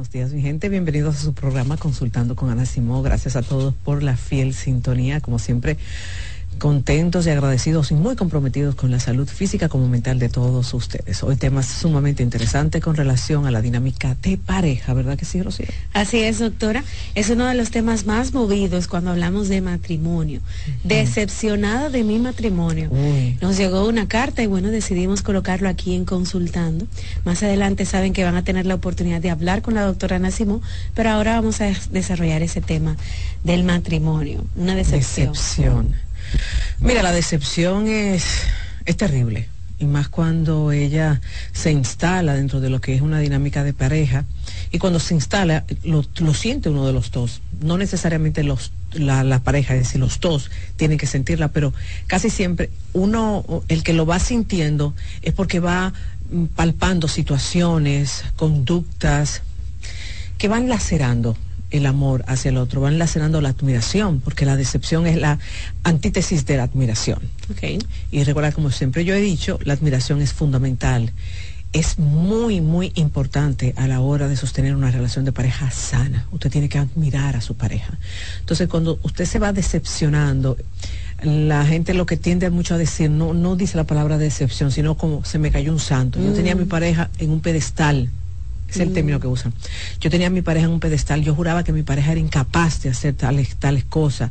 Buenos días, mi gente. Bienvenidos a su programa Consultando con Ana Simó. Gracias a todos por la fiel sintonía. Como siempre, contentos y agradecidos y muy comprometidos con la salud física como mental de todos ustedes. Hoy temas sumamente interesantes con relación a la dinámica de pareja, ¿verdad que sí, Rocío? Así es, doctora. Es uno de los temas más movidos cuando hablamos de matrimonio. Decepcionada de mi matrimonio. Nos llegó una carta y bueno, decidimos colocarlo aquí en consultando. Más adelante saben que van a tener la oportunidad de hablar con la doctora Nacimo, pero ahora vamos a des- desarrollar ese tema del matrimonio. Una decepción. Decepción. Mira, la decepción es, es terrible. Y más cuando ella se instala dentro de lo que es una dinámica de pareja. Y cuando se instala, lo, lo siente uno de los dos. No necesariamente los, la, la pareja, es decir, los dos tienen que sentirla, pero casi siempre uno, el que lo va sintiendo, es porque va mm, palpando situaciones, conductas, que van lacerando el amor hacia el otro, van lacerando la admiración, porque la decepción es la antítesis de la admiración. Y recuerda, como siempre yo he dicho, la admiración es fundamental. Es muy, muy importante a la hora de sostener una relación de pareja sana. Usted tiene que admirar a su pareja. Entonces, cuando usted se va decepcionando, la gente lo que tiende mucho a decir, no, no dice la palabra decepción, sino como se me cayó un santo. Yo tenía a mi Mm. pareja en un pedestal, es el Mm. término que usan. Yo tenía a mi pareja en un pedestal, yo juraba que mi pareja era incapaz de hacer tales, tales cosas.